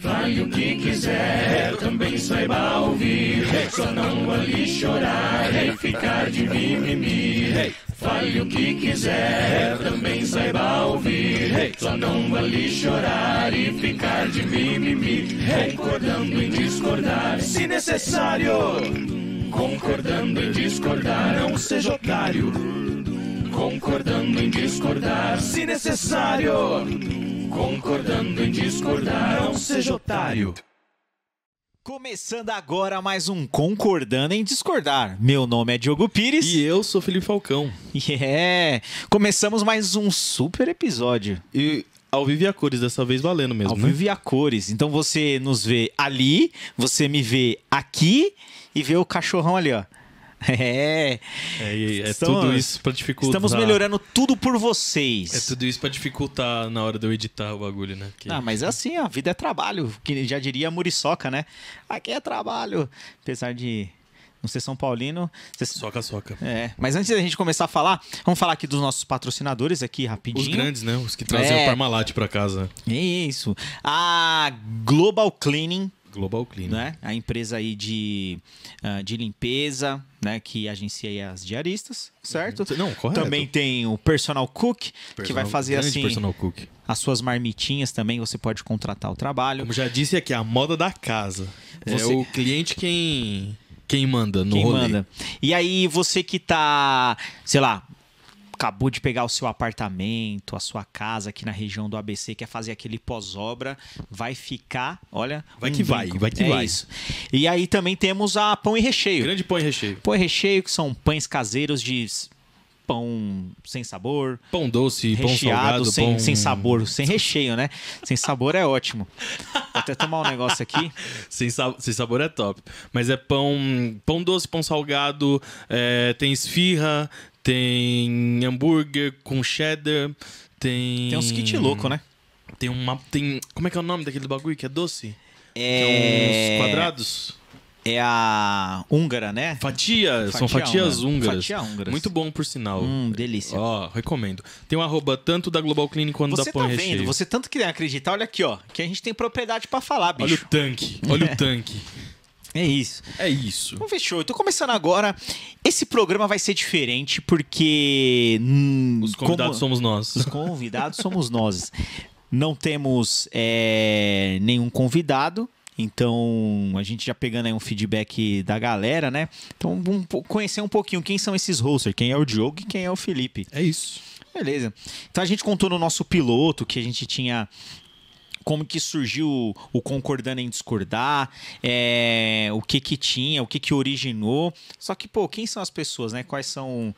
Fale o que quiser, também saiba ouvir. Só não ali chorar e ficar de mimimi. Fale o que quiser, também saiba ouvir. Só não ali chorar e ficar de mimimi. Concordando em discordar, se necessário. Concordando em discordar, não seja otário. Concordando em discordar, se necessário. Concordando em discordar, não seja otário. Começando agora mais um Concordando em Discordar. Meu nome é Diogo Pires. E eu sou Felipe Falcão. É, começamos mais um super episódio. E ao vivo e a cores, dessa vez valendo mesmo, Ao né? vivo e a cores. Então você nos vê ali, você me vê aqui e vê o cachorrão ali, ó. É. É, é Estamos- tudo isso pra dificultar. Estamos melhorando tudo por vocês. É tudo isso pra dificultar na hora de eu editar o bagulho, né? Que- Ah, mas é assim, a vida é trabalho, que já diria a Muriçoca, né? Aqui é trabalho. Apesar de não ser São Paulino, vocês- Soca, soca. É, mas antes da gente começar a falar, vamos falar aqui dos nossos patrocinadores aqui Os rapidinho. grandes, né? Os que trazem É. o Parmalat pra casa. Isso. A Global Cleaning, Global Clean. né? A empresa aí de, ah, de limpeza, né? Que agencia as diaristas, certo? Não, correto. Também tem o Personal Cook, que vai Personal- fazer assim personal cook. as suas marmitinhas também, você pode contratar o trabalho. Como já disse aqui, a moda da casa. Você- É o cliente quem, quem manda no Quem rolê. manda. E aí, você que tá, sei lá, acabou de pegar o seu apartamento, a sua casa aqui na região do ABC, quer fazer aquele pós-obra, vai ficar, olha. Vai um que vai, vai que É vai. Isso. E aí também temos a pão e recheio. Grande pão e recheio. Pão e recheio, que são pães caseiros de pão sem sabor, Pão doce, pão recheado, salgado, sem, pão... sem sabor, sem recheio, né? Sem sabor é ótimo. Vou até tomar um negócio aqui. Sem, sem sabor é top. Mas é pão, pão doce, pão salgado, é, tem esfirra, tem hambúrguer com cheddar, tem. Tem uns kit louco, né? Tem uma. Tem. Como é que é o nome daquele bagulho que é doce? Que É... é uns quadrados. É a húngara, né? Fatia, são Fatia fatias húngara. húngaras. Fatia húngaras. Muito bom, por sinal. Hum, delícia. Ó, recomendo. Tem um arroba tanto da Global Cleaning quanto Você da Pão tá vendo? Recheio. Você tanto que acreditar, olha aqui, ó. Que a gente tem propriedade pra falar, Olha bicho. o tanque. Olha o tanque. É isso. É isso. Então fechou. Tô começando agora. Esse programa vai ser diferente porque. hum, Os convidados como- somos nós. Os convidados somos nós. Não temos é, nenhum convidado. Então, a gente já pegando aí um feedback da galera, né? Então, vamos conhecer um pouquinho quem são esses hosters, quem é o Diogo e quem é o Felipe. É isso. Beleza. Então a gente contou no nosso piloto que a gente tinha como que surgiu o concordando em discordar, é, o que que tinha, o que que originou. Só que, pô, quem são as pessoas, né? Quais são...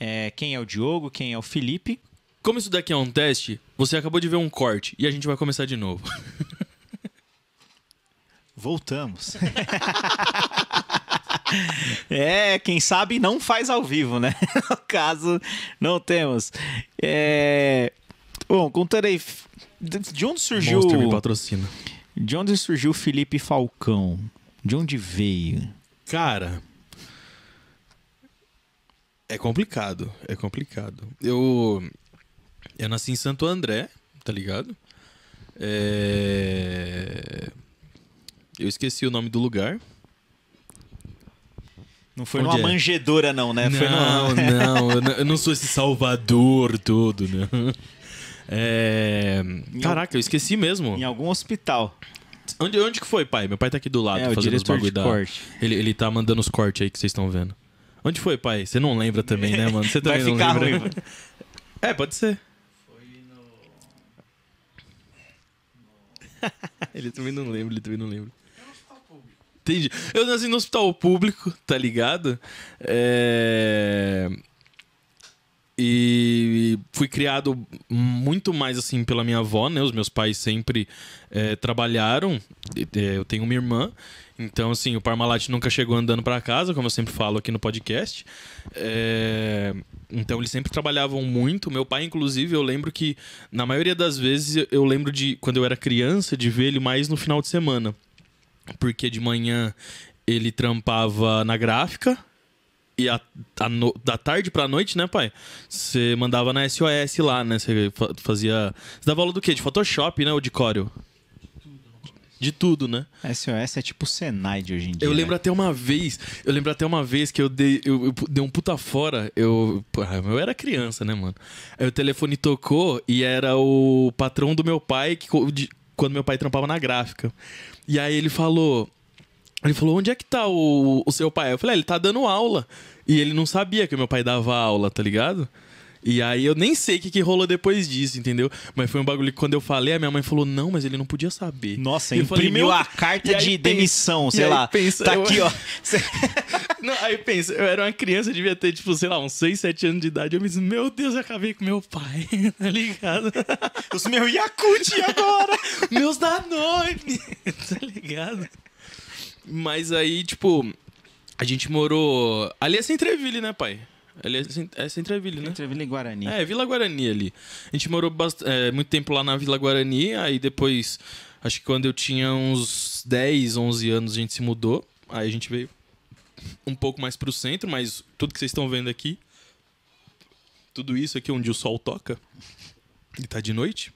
é, quem é o Diogo, quem é o Felipe. Como isso daqui é um teste, você acabou de ver um corte e a gente vai começar de novo. Voltamos. é, quem sabe não faz ao vivo, né? No caso, não temos. É... Bom, contando aí, de onde surgiu... Monster me patrocina. De onde surgiu o Felipe Falcão? De onde veio? Cara, é complicado, é complicado. Eu eu nasci em Santo André, tá ligado? É... Eu esqueci o nome do lugar. Não foi Onde numa é? manjedoura, não, né? Foi não, não, eu não, eu não sou esse Salvador todo, não. É... Caraca, eu esqueci mesmo. em algum hospital. Onde, onde que foi, pai? Meu pai tá aqui do lado É, fazendo os bagulho da... Ele, ele tá mandando os cortes aí que vocês estão vendo. Onde foi, pai? Você não lembra também, né, mano? Você Vai também ficar não lembra. ruim. É, pode ser. ele também não lembra, ele também não lembra. Entendi. Eu nasci no hospital público, tá ligado? É... E fui criado muito mais assim pela minha avó, né? Os meus pais sempre é, trabalharam. É, Eu tenho uma irmã. Então, assim, o Parmalat nunca chegou andando pra casa, como eu sempre falo aqui no podcast. É, Então, eles sempre trabalhavam muito. Meu pai, inclusive, eu lembro que, na maioria das vezes, eu lembro de, quando eu era criança, de ver ele mais no final de semana. Porque de manhã ele trampava na gráfica, e a, a no- da tarde pra noite, né, pai? Você mandava na SOS lá, né? Você fa- fazia. Você dava aula do quê? De Photoshop, né? Ou de Corel? De tudo, né? SOS é tipo o Senai de hoje em dia. Eu né? lembro até uma vez, eu lembro até uma vez que eu dei, eu, eu dei um puta fora. Eu, porra, eu era criança, né, mano? Aí o telefone tocou e era o patrão do meu pai, que, de- quando meu pai trampava na gráfica. E aí ele falou. Ele falou, onde é que tá o, o seu pai? Eu falei, ah, ele tá dando aula. E ele não sabia que meu pai dava aula, tá ligado? E aí eu nem sei o que, que rolou depois disso, entendeu? Mas foi um bagulho que quando eu falei, a minha mãe falou, não, mas ele não podia saber. Nossa, E eu falei, imprimiu meu- a carta de demissão, sei aí lá. pensa, tá eu- aqui, ó. Não, aí pensa, eu era uma criança, devia ter, tipo, sei lá, uns 6, 7 anos de idade. Eu me disse, meu Deus, eu acabei com meu pai, tá ligado? Os meus Yakut agora. Meus Danone, tá ligado? Mas aí, tipo, a gente morou. Ali é Centreville, né, pai? Ali é é Centreville, né? Entre Vila e Guarani. É, Vila Guarani ali. A gente morou bast- é, muito tempo lá na Vila Guarani, aí depois, acho que quando eu tinha uns 10, 11 anos, a gente se mudou. Aí a gente veio um pouco mais pro centro, mas tudo que vocês estão vendo aqui, tudo isso aqui onde o sol toca, e tá de noite,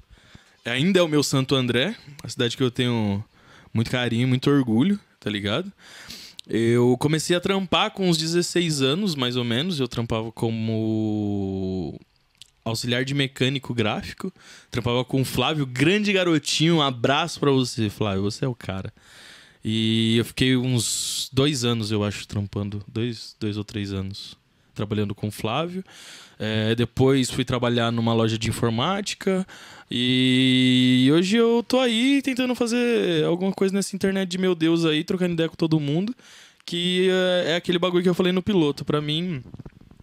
ainda é o meu Santo André, a cidade que eu tenho muito carinho, muito orgulho, tá ligado? Eu comecei a trampar com uns 16 anos, mais ou menos. Eu trampava como auxiliar de mecânico gráfico. Trampava com o Flávio, grande garotinho. Um abraço pra você, Flávio. Você é o cara. E eu fiquei uns dois anos, eu acho, trampando. Dois, dois ou três anos. Trabalhando com o Flávio. É, depois fui trabalhar numa loja de informática. E hoje eu tô aí tentando fazer alguma coisa nessa internet de meu Deus aí, trocando ideia com todo mundo. Que é, é aquele bagulho que eu falei no piloto. Pra mim,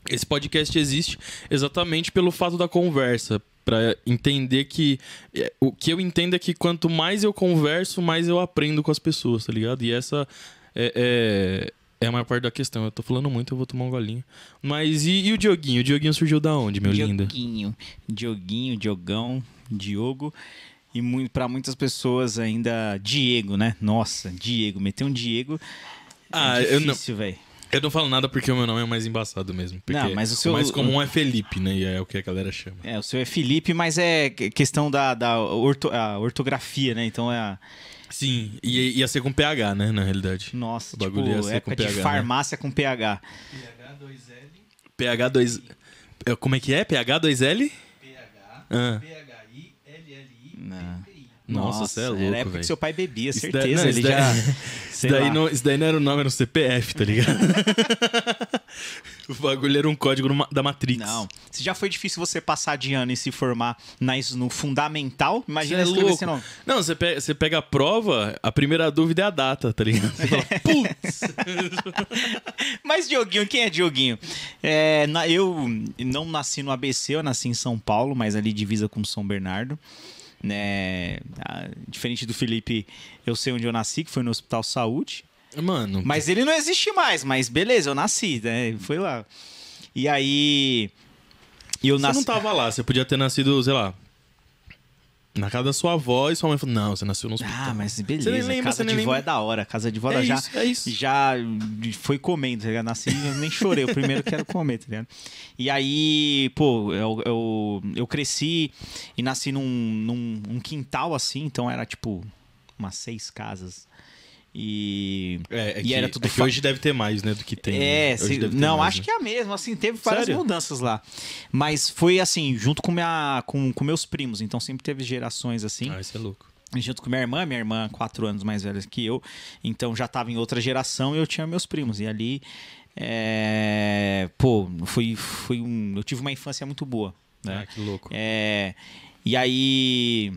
esse podcast existe exatamente pelo fato da conversa. Pra entender que. é, O que eu entendo é que quanto mais eu converso, mais eu aprendo com as pessoas, tá ligado? E essa é, é, é a maior parte da questão. Eu tô falando muito, eu vou tomar um golinho. Mas e, e o Dioguinho? O Dioguinho surgiu da onde, meu lindo? Dioguinho. Dioguinho, Diogão, Diogo. E muito, pra muitas pessoas ainda Diego, né? Nossa, Diego. Meter um Diego Ah, é eu não, difícil, velho. eu não falo nada porque o meu nome é mais embaçado mesmo. Não, mas o seu- mais comum é Felipe, né? E é o que a galera chama. É, o seu é Felipe, mas é que- questão da, da orto- ortografia, né? Então é a... Sim, e ia ser com PH, né? Na realidade. Nossa, O bagulho ia tipo, ser com época de PH, né? farmácia com PH. PH2. É, Como é que é? PH2L? Ah. Não. Nossa, você é louco, Era a época velho. que seu pai bebia, Isso certeza. não, ele isso já... daí- Isso daí, não, isso daí não era o nome, era um CPF, tá ligado? o bagulho era um código da Matrix. Não. Se já foi difícil você passar de ano e se formar no fundamental, Você imagina é escrever esse nome. Não, você pega, você pega a prova, a primeira dúvida é a data, tá ligado? Você fala, putz! Mas Dioguinho, quem é Dioguinho? É, na- eu não nasci no ABC, eu nasci em São Paulo, mas ali divisa com São Bernardo. Né? Ah, diferente do Felipe, eu sei onde eu nasci, que foi no Hospital Saúde. Mano, Mas ele não existe mais, mas beleza, eu nasci, né? Foi lá. E aí. e Eu você nasci. não tava lá, você podia ter nascido, sei lá, na casa da sua avó e sua mãe falou: Não, você nasceu no hospital. Ah, mas beleza. Você nem lembra, casa você nem de vó é da hora. Casa de vó É já, isso, é isso. já foi comendo, tá ligado? Nasci eu nem chorei. O primeiro quero comer, tá ligado? E aí, pô, eu, eu, eu cresci e nasci num, num um quintal assim, então era tipo umas seis casas. E. É, é e que, era tudo é que hoje deve ter mais, né, do que tem. É, né? Hoje se- não, mais, acho né? que é a mesma, assim, teve várias Sério? mudanças lá. Mas foi assim, junto com, minha, com, com meus primos, então sempre teve gerações assim. Ah, isso é louco. Junto com minha irmã, minha irmã quatro anos mais velha que eu, então já tava em outra geração e eu tinha meus primos. E ali, é, pô, foi, foi um, eu tive uma infância muito boa. Né? Ah, que louco. É, e aí,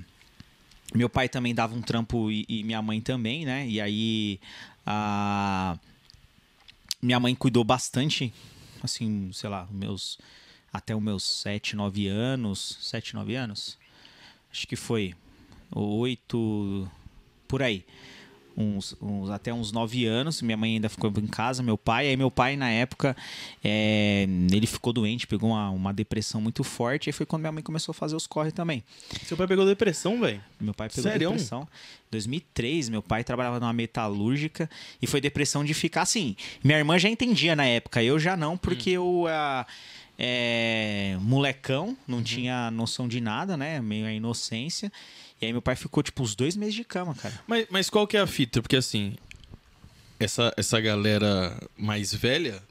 meu pai também dava um trampo e, e minha mãe também, né? E aí, a minha mãe cuidou bastante, assim, sei lá, meus até os meus 7, 9 anos, 7, 9 anos. Acho que foi oito por aí. Uns, uns- até uns 9 anos. Minha mãe ainda ficou em casa, meu pai. Aí meu pai, na época, é, ele ficou doente, pegou uma, uma depressão muito forte. Aí foi quando minha mãe começou a fazer os corre também. Seu pai pegou depressão, velho. Meu pai pegou Sério? depressão. 2003, meu pai trabalhava numa metalúrgica e foi depressão de ficar assim. Minha irmã já entendia na época, eu já não, porque eu ah, é, molecão, não tinha noção de nada, né? Meio a inocência. E aí meu pai ficou tipo uns dois meses de cama, cara. Mas, mas qual que é a fita? Porque assim, essa, essa galera mais velha,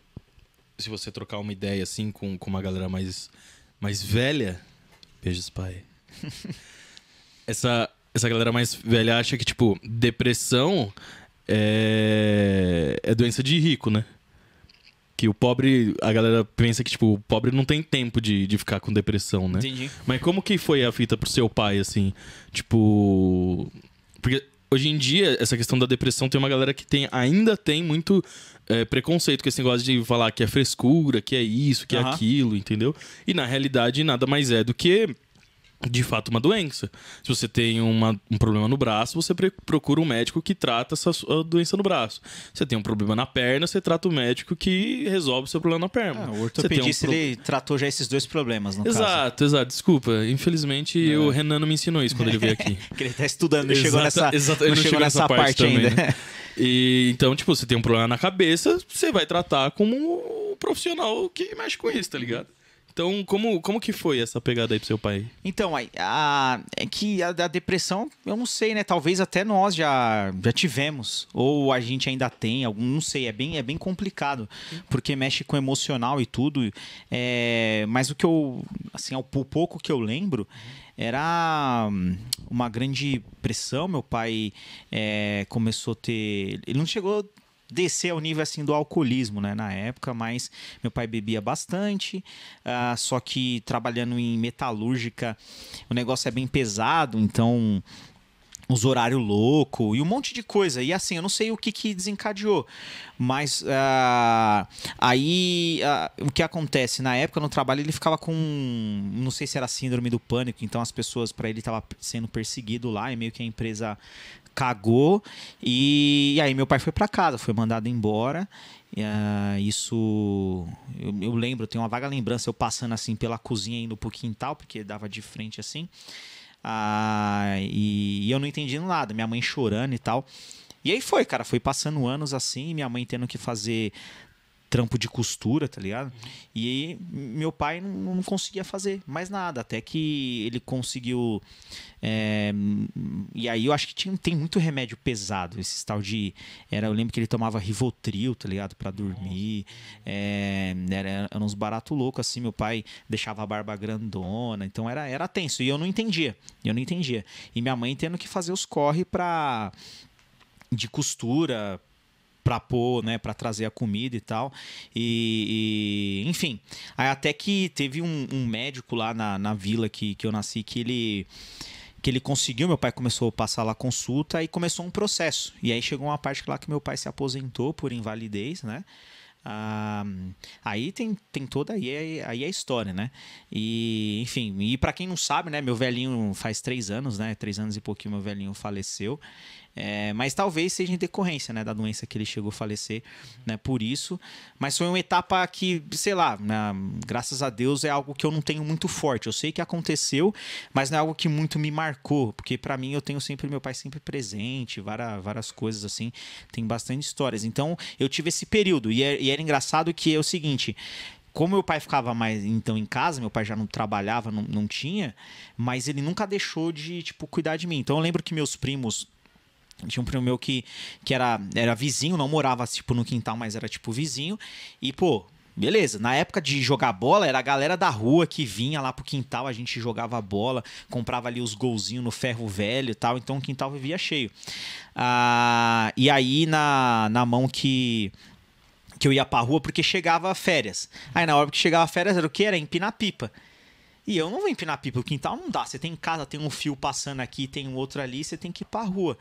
se você trocar uma ideia assim com, com uma galera mais, mais velha. Beijos, pai. essa, essa galera mais velha acha que, tipo, depressão é, é doença de rico, né? Que o pobre, a galera pensa que, tipo, o pobre não tem tempo de, de ficar com depressão, né? Entendi. Mas como que foi a fita pro seu pai, assim? Tipo. Porque hoje em dia, essa questão da depressão tem uma galera que tem, ainda tem muito é, preconceito com esse negócio de falar que é frescura, que é isso, que é Aham. aquilo, entendeu? E na realidade nada mais é do que. De fato, uma doença. Se você tem uma- um problema no braço, você procura um médico que trata essa sua doença no braço. Você tem um problema na perna, você trata o médico que resolve o seu problema na perna. Ah, o Você tem um ortopedista pro- ele tratou já esses dois problemas, no caso. Exato, exato. Desculpa. Infelizmente, o Renan não me ensinou isso quando ele veio aqui. Que ele tá estudando, não chegou nessa, exata- não ele chegou nessa parte, também, ainda. né? E, então, tipo, você tem um problema na cabeça, você vai tratar como um profissional que mexe com isso, tá ligado? Então, como, como que foi essa pegada aí pro seu pai? Então, aí, a, é que a, da depressão, eu não sei, né? Talvez até nós já, já tivemos. Ou a gente ainda tem, algum, não sei. É bem, é bem complicado. Porque mexe com o emocional e tudo. É, mas o que eu, assim, o pouco que eu lembro era hum, uma grande pressão. Meu pai é, começou a ter. Ele não chegou a descer ao nível assim do alcoolismo, né, na época, mas meu pai bebia bastante, ah, só que trabalhando em metalúrgica, o negócio é bem pesado, então os horários louco e um monte de coisa. E assim, eu não sei o que, que desencadeou. Mas ah, aí ah, o que acontece? Na época no trabalho ele ficava com. Não sei se era síndrome do pânico, então as pessoas, para ele, tava sendo perseguido lá e meio que a empresa cagou. E, e aí meu pai foi para casa, foi mandado embora. E, ah, isso eu, eu lembro, tenho uma vaga lembrança eu passando assim pela cozinha indo pro quintal, porque dava de frente assim. Ah, e, e eu não entendi nada, minha mãe chorando e tal. E aí foi, cara, foi passando anos assim, minha mãe tendo que fazer trampo de costura, tá ligado? E aí meu pai não, não conseguia fazer mais nada, até que ele conseguiu. é, e aí eu acho que tinha, tem muito remédio pesado, esse tal de. Era, eu lembro que ele tomava Rivotril, tá ligado? Pra dormir. É, era, era uns barato louco, assim. Meu pai deixava a barba grandona, então era, era tenso. E eu não entendia. Eu não entendia. E minha mãe tendo que fazer os corre pra. de costura pra pôr, né, pra trazer a comida e tal. E, e, enfim, aí até que teve um, um médico lá na, na vila que, que eu nasci que ele que ele conseguiu, meu pai começou a passar lá consulta e começou um processo. E aí chegou uma parte lá que meu pai se aposentou por invalidez, né? Ah, aí tem, tem toda aí, aí a história, né? E, enfim, e para quem não sabe, né? Meu velhinho faz três anos, né? Três anos e pouquinho meu velhinho faleceu. É, mas talvez seja em decorrência, né? Da doença que ele chegou a falecer, né? Por isso. Mas foi uma etapa que, sei lá, né, graças a Deus é algo que eu não tenho muito forte. Eu sei que aconteceu, mas não é algo que muito me marcou. Porque para mim eu tenho sempre meu pai sempre presente, várias, várias coisas assim. Tem bastante histórias. Então eu tive esse período. E, é- e era engraçado que é o seguinte como meu pai ficava mais então em casa, meu pai já não trabalhava, não, não tinha, mas ele nunca deixou de tipo cuidar de mim. Então eu lembro que meus primos tinha um primo meu que, que era, era vizinho, não morava tipo no quintal, mas era tipo vizinho. E, pô, beleza. Na época de jogar bola, era a galera da rua que vinha lá pro quintal, a gente jogava bola, comprava ali os golzinhos no ferro velho e tal, então o quintal vivia cheio. Ah, e aí, na, na mão que que eu ia pra rua porque chegava férias. Aí na hora que chegava férias era o que? Era empinar pipa. E eu não vou empinar pipa, o quintal não dá. Você tem em casa, tem um fio passando aqui, tem um outro ali, você tem que ir pra rua.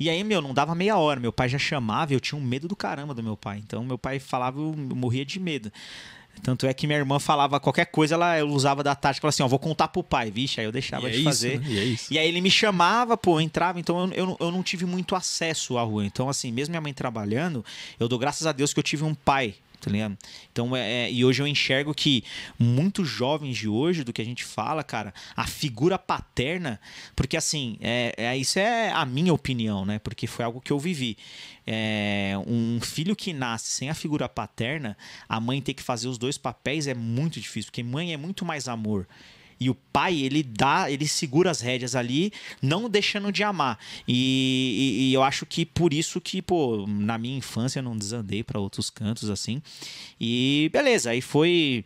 E aí, meu, não dava meia hora. Meu pai já chamava, eu tinha um medo do caramba do meu pai. Então, meu pai falava, eu morria de medo. Tanto é que minha irmã falava qualquer coisa, ela usava da tática, falava assim, ó, vou contar pro pai, vixe, aí eu deixava E é de isso, fazer. né? E é isso. E aí ele me chamava, pô, eu entrava, então eu, eu, não- eu não tive muito acesso à rua. Então, assim, mesmo minha mãe trabalhando, eu dou graças a Deus que eu tive um pai, tá ligado? Então, é, é- e hoje eu enxergo que muitos jovens de hoje, do que a gente fala, cara, a figura paterna, porque assim, é, é- isso é a minha opinião, né? Porque foi algo que eu vivi. É, um filho que nasce sem a figura paterna, a mãe ter que fazer os dois papéis é muito difícil, porque mãe é muito mais amor. E o pai, ele dá, ele segura as rédeas ali, não deixando de amar. E, e- e eu acho que por isso que, pô, na minha infância eu não desandei para outros cantos assim. E beleza, aí foi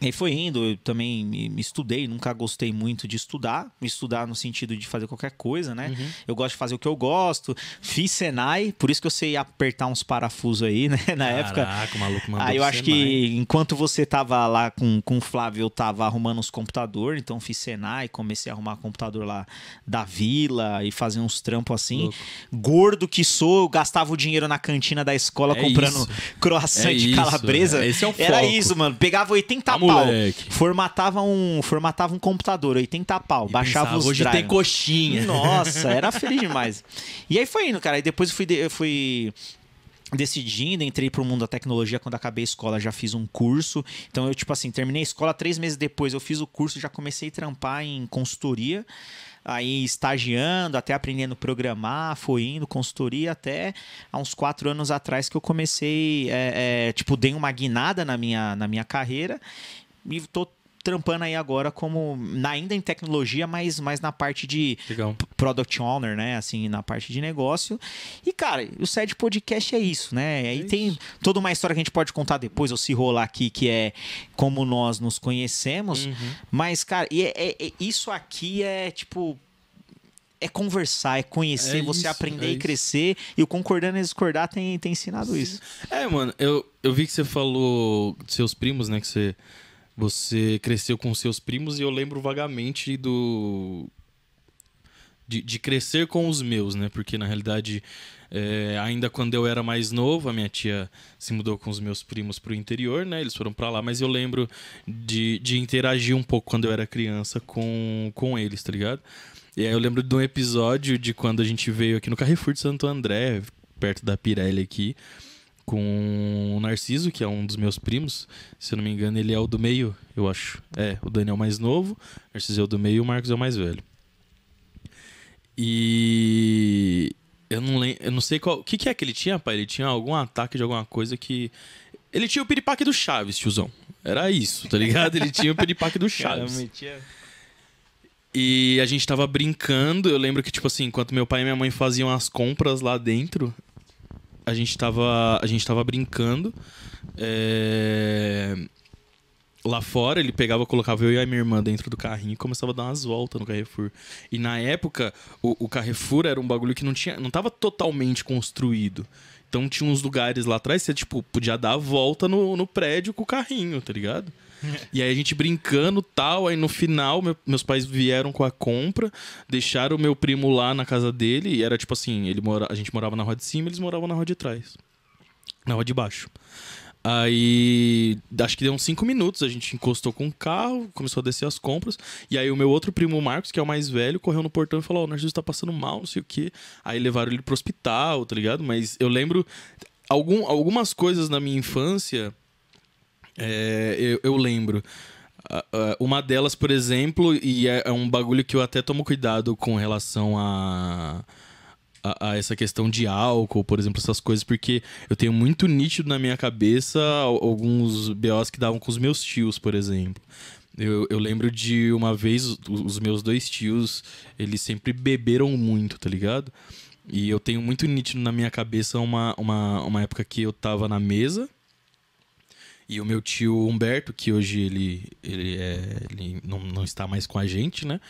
Aí foi indo, eu também me, me estudei, nunca gostei muito de estudar, me estudar no sentido de fazer qualquer coisa, né? Eu gosto de fazer o que eu gosto. Fiz Senai, por isso que eu sei apertar uns parafusos aí, né? Na época. Caraca, o maluco mandou Aí eu acho Senai. que enquanto você tava lá com, com o Flávio, eu tava arrumando uns computadores, então fiz Senai, comecei a arrumar computador lá da vila e fazer uns trampos assim. Louco. Gordo que sou, eu gastava o dinheiro na cantina da escola É comprando isso. croissant É de isso, calabresa. esse é o Era foco. isso, mano. Pegava 80 Ah, pau, moleque. formatava um, formatava um computador, 80 pau, E baixava pensava, os Hoje drive. tem coxinha. Nossa, era feliz demais. E aí foi indo, cara. Aí depois eu fui, eu fui decidindo, entrei pro mundo da tecnologia quando acabei a escola, já fiz um curso. Então eu, tipo assim, terminei a escola três meses depois, eu fiz o curso, já comecei a trampar em consultoria. Aí estagiando, até aprendendo a programar, foi indo, consultoria, até há uns quatro anos atrás que eu comecei, é, é, tipo, dei uma guinada na minha, na minha carreira e tô trampando aí agora como, ainda em tecnologia, mas mais na parte de Legal. product owner, né? Assim, na parte de negócio. E, cara, o SED Podcast é isso, né? Aí tem toda uma história que a gente pode contar depois, ou se rolar aqui, que é como nós nos conhecemos. Uhum. Mas, cara, e é- é- é- isso aqui é tipo. É conversar, é conhecer, É você isso, aprender é e isso. crescer. E o Concordando e Discordar tem, tem ensinado isso. É, mano, eu, eu vi que você falou dos seus primos, né? Que você, você cresceu com seus primos e eu lembro vagamente do. De, de crescer com os meus, né? Porque na realidade, é, ainda quando eu era mais novo, a minha tia se mudou com os meus primos pro interior, né? Eles foram pra lá, mas eu lembro de, de interagir um pouco quando eu era criança com, com eles, tá ligado? E aí eu lembro de um episódio de quando a gente veio aqui no Carrefour de Santo André, perto da Pirelli aqui com o Narciso, que é um dos meus primos. Se eu não me engano, ele é o do meio, eu acho. É, o Daniel é o mais novo, o Narciso é o do meio e o Marcos é o mais velho. E eu não lembro, eu não sei qual, o que que é que ele tinha, pai? Ele tinha algum ataque de alguma coisa que ele tinha o piripaque do Chaves, tiozão. Era isso, tá ligado? Ele tinha o piripaque do Chaves. E a gente tava brincando. Eu lembro que, tipo assim, enquanto meu pai e minha mãe faziam as compras lá dentro, a gente tava, a gente tava brincando. É, Lá fora, ele pegava, colocava eu e a minha irmã dentro do carrinho e começava a dar umas voltas no Carrefour. E na época, o, o Carrefour era um bagulho que não tinha, não tava totalmente construído. Então tinha uns lugares lá atrás você, tipo, podia dar a volta no, no prédio com o carrinho, tá ligado? E aí a gente brincando tal, aí no final meu- meus pais vieram com a compra, deixaram o meu primo lá na casa dele, e era tipo assim, ele mora, a gente morava na rua de cima, eles moravam na rua de trás. Na rua de baixo. Aí, acho que deu uns 5 minutos, a gente encostou com o carro, começou a descer as compras. E aí, o meu outro primo, o Marcos, que é o mais velho, correu no portão e falou: Ó, o Narciso tá passando mal, não sei o quê. Aí levaram ele pro hospital, tá ligado? Mas eu lembro algum, algumas coisas na minha infância. É, eu, eu lembro. Uma delas, por exemplo, e é é um bagulho que eu até tomo cuidado com relação a, a, a essa questão de álcool, por exemplo, essas coisas, porque eu tenho muito nítido na minha cabeça al- alguns BOs que davam com os meus tios, por exemplo. Eu, eu lembro de uma vez os, os meus dois tios, eles sempre beberam muito, tá ligado? E eu tenho muito nítido na minha cabeça uma, uma, uma época que eu tava na mesa e o meu tio Humberto, que hoje ele, ele, é, ele não, não está mais com a gente, né?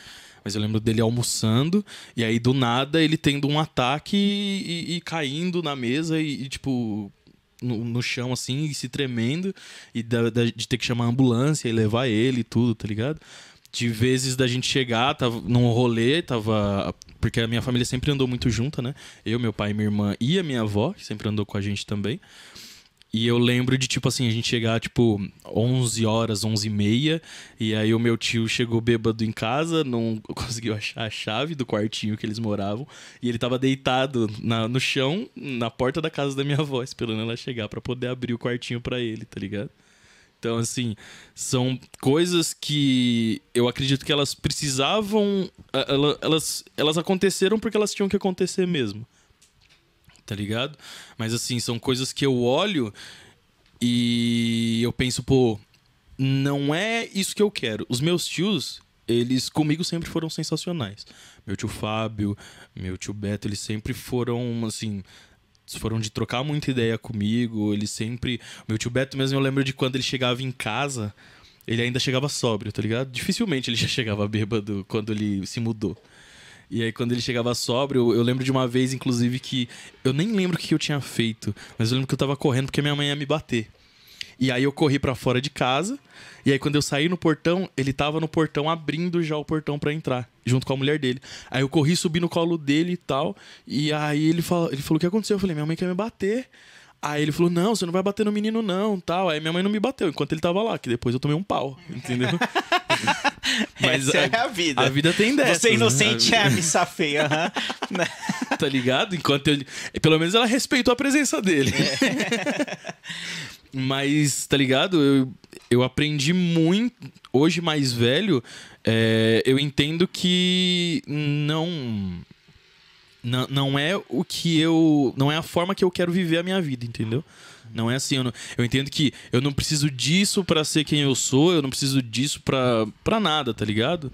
Mas eu lembro dele almoçando, e aí do nada ele tendo um ataque e, e caindo na mesa e, e, tipo, no, no chão assim, e se tremendo, e da- da- de ter que chamar a ambulância e levar ele e tudo, tá ligado? De vezes da gente chegar, tava num rolê, tava. Porque a minha família sempre andou muito junta, né? Eu, meu pai, minha irmã e a minha avó, que sempre andou com a gente também. E eu lembro de, tipo assim, a gente chegar, tipo, 11 horas, 11 e meia. E aí o meu tio chegou bêbado em casa, não conseguiu achar a chave do quartinho que eles moravam. E ele tava deitado na, no chão, na porta da casa da minha avó, esperando ela chegar para poder abrir o quartinho para ele, tá ligado? Então, assim, são coisas que eu acredito que elas precisavam. Elas, elas aconteceram porque elas tinham que acontecer mesmo tá ligado? Mas assim, são coisas que eu olho e eu penso, pô, não é isso que eu quero. Os meus tios, eles comigo sempre foram sensacionais. Meu tio Fábio, meu tio Beto, eles sempre foram, assim, foram de trocar muita ideia comigo. Eles sempre. Meu tio Beto mesmo, eu lembro de quando ele chegava em casa, ele ainda chegava sóbrio, tá ligado? Dificilmente ele já chegava bêbado quando ele se mudou. E aí, quando ele chegava sóbrio, eu, lembro de uma vez, inclusive, que eu nem lembro o que eu tinha feito, mas eu lembro que eu tava correndo porque minha mãe ia me bater. E aí eu corri para fora de casa. E aí quando eu saí no portão, ele tava no portão abrindo já o portão para entrar, junto com a mulher dele. Aí eu corri, subi no colo dele e tal. E aí ele falou, ele falou: "O que aconteceu?" Eu falei: "Minha mãe quer me bater". Aí ele falou: Não, você não vai bater no menino, não, tal. Aí minha mãe não me bateu enquanto ele tava lá, que depois eu tomei um pau, entendeu? Mas Essa a, é a vida. A vida tem dessas. Você é inocente né? é a missa feia, tá ligado? Enquanto ele. Pelo menos ela respeitou a presença dele. É. Mas, tá ligado? Eu, eu aprendi muito. Hoje, mais velho, é, eu entendo que não não, não é o que eu. Não é a forma que eu quero viver a minha vida, entendeu? Não é assim. Eu, não, eu entendo que eu não preciso disso para ser quem eu sou, eu não preciso disso pra, nada, tá ligado?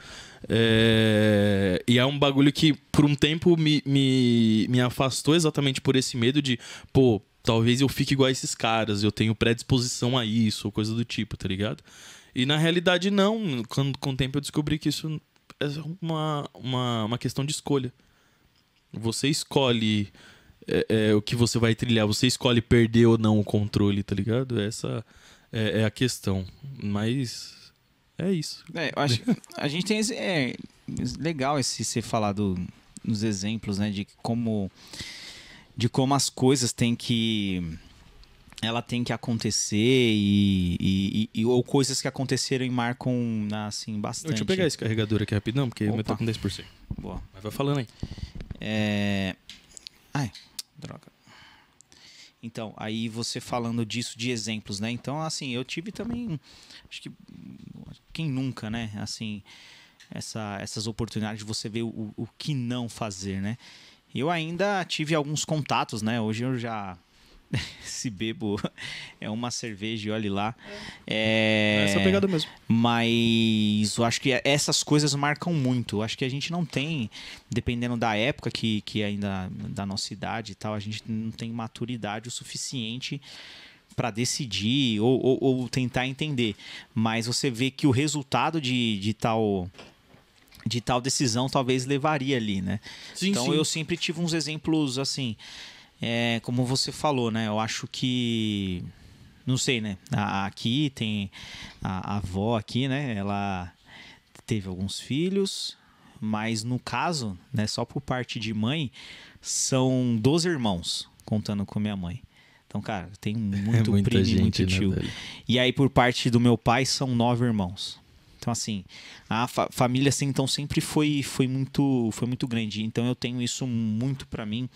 É, e é um bagulho que por um tempo me, me, me afastou exatamente por esse medo de, pô, talvez eu fique igual a esses caras, eu tenho predisposição a isso, ou coisa do tipo, tá ligado? E na realidade, não. Quando, com o tempo eu descobri que isso é uma, uma, uma questão de escolha. Você escolhe é, é, o que você vai trilhar, você escolhe perder ou não o controle, tá ligado? Essa é, é a questão. Mas é isso. É, eu acho a gente tem esse, é legal esse ser falado nos exemplos, né, de como de como as coisas têm que ela tem que acontecer e, e, e, ou coisas que aconteceram e marcam assim bastante. Deixa eu pegar esse carregador aqui rapidão, porque Opa. o meu tá com 10%. Boa. Mas vai falando aí. É... Ai, droga. Então, aí você falando disso, de exemplos, né? Então, assim, eu tive também, acho que quem nunca, né? Assim, essa, essas oportunidades de você ver o, o que não fazer, né? Eu ainda tive alguns contatos, né? Hoje eu já se bebo é uma cerveja e olhe lá. É, é essa pegada mesmo. Mas eu acho que essas coisas marcam muito. Eu acho que a gente não tem, dependendo da época que, que ainda da nossa idade e tal, a gente não tem maturidade o suficiente para decidir ou, ou, ou, tentar entender. Mas você vê que o resultado de, de tal de tal decisão talvez levaria ali, né? Sim, então sim. eu sempre tive uns exemplos assim é, como você falou, né? Eu acho que. Não sei, né? Aqui tem a, a avó aqui, né? Ela teve alguns filhos, mas no caso, né, só por parte de mãe, são 12 irmãos, contando com minha mãe. Então, cara, tem muito é primo e muito né, tio. Né, e aí, por parte do meu pai, são nove irmãos. Então, assim, a fa família, assim, então, sempre foi, foi, muito, foi muito grande. Então, eu tenho isso muito para mim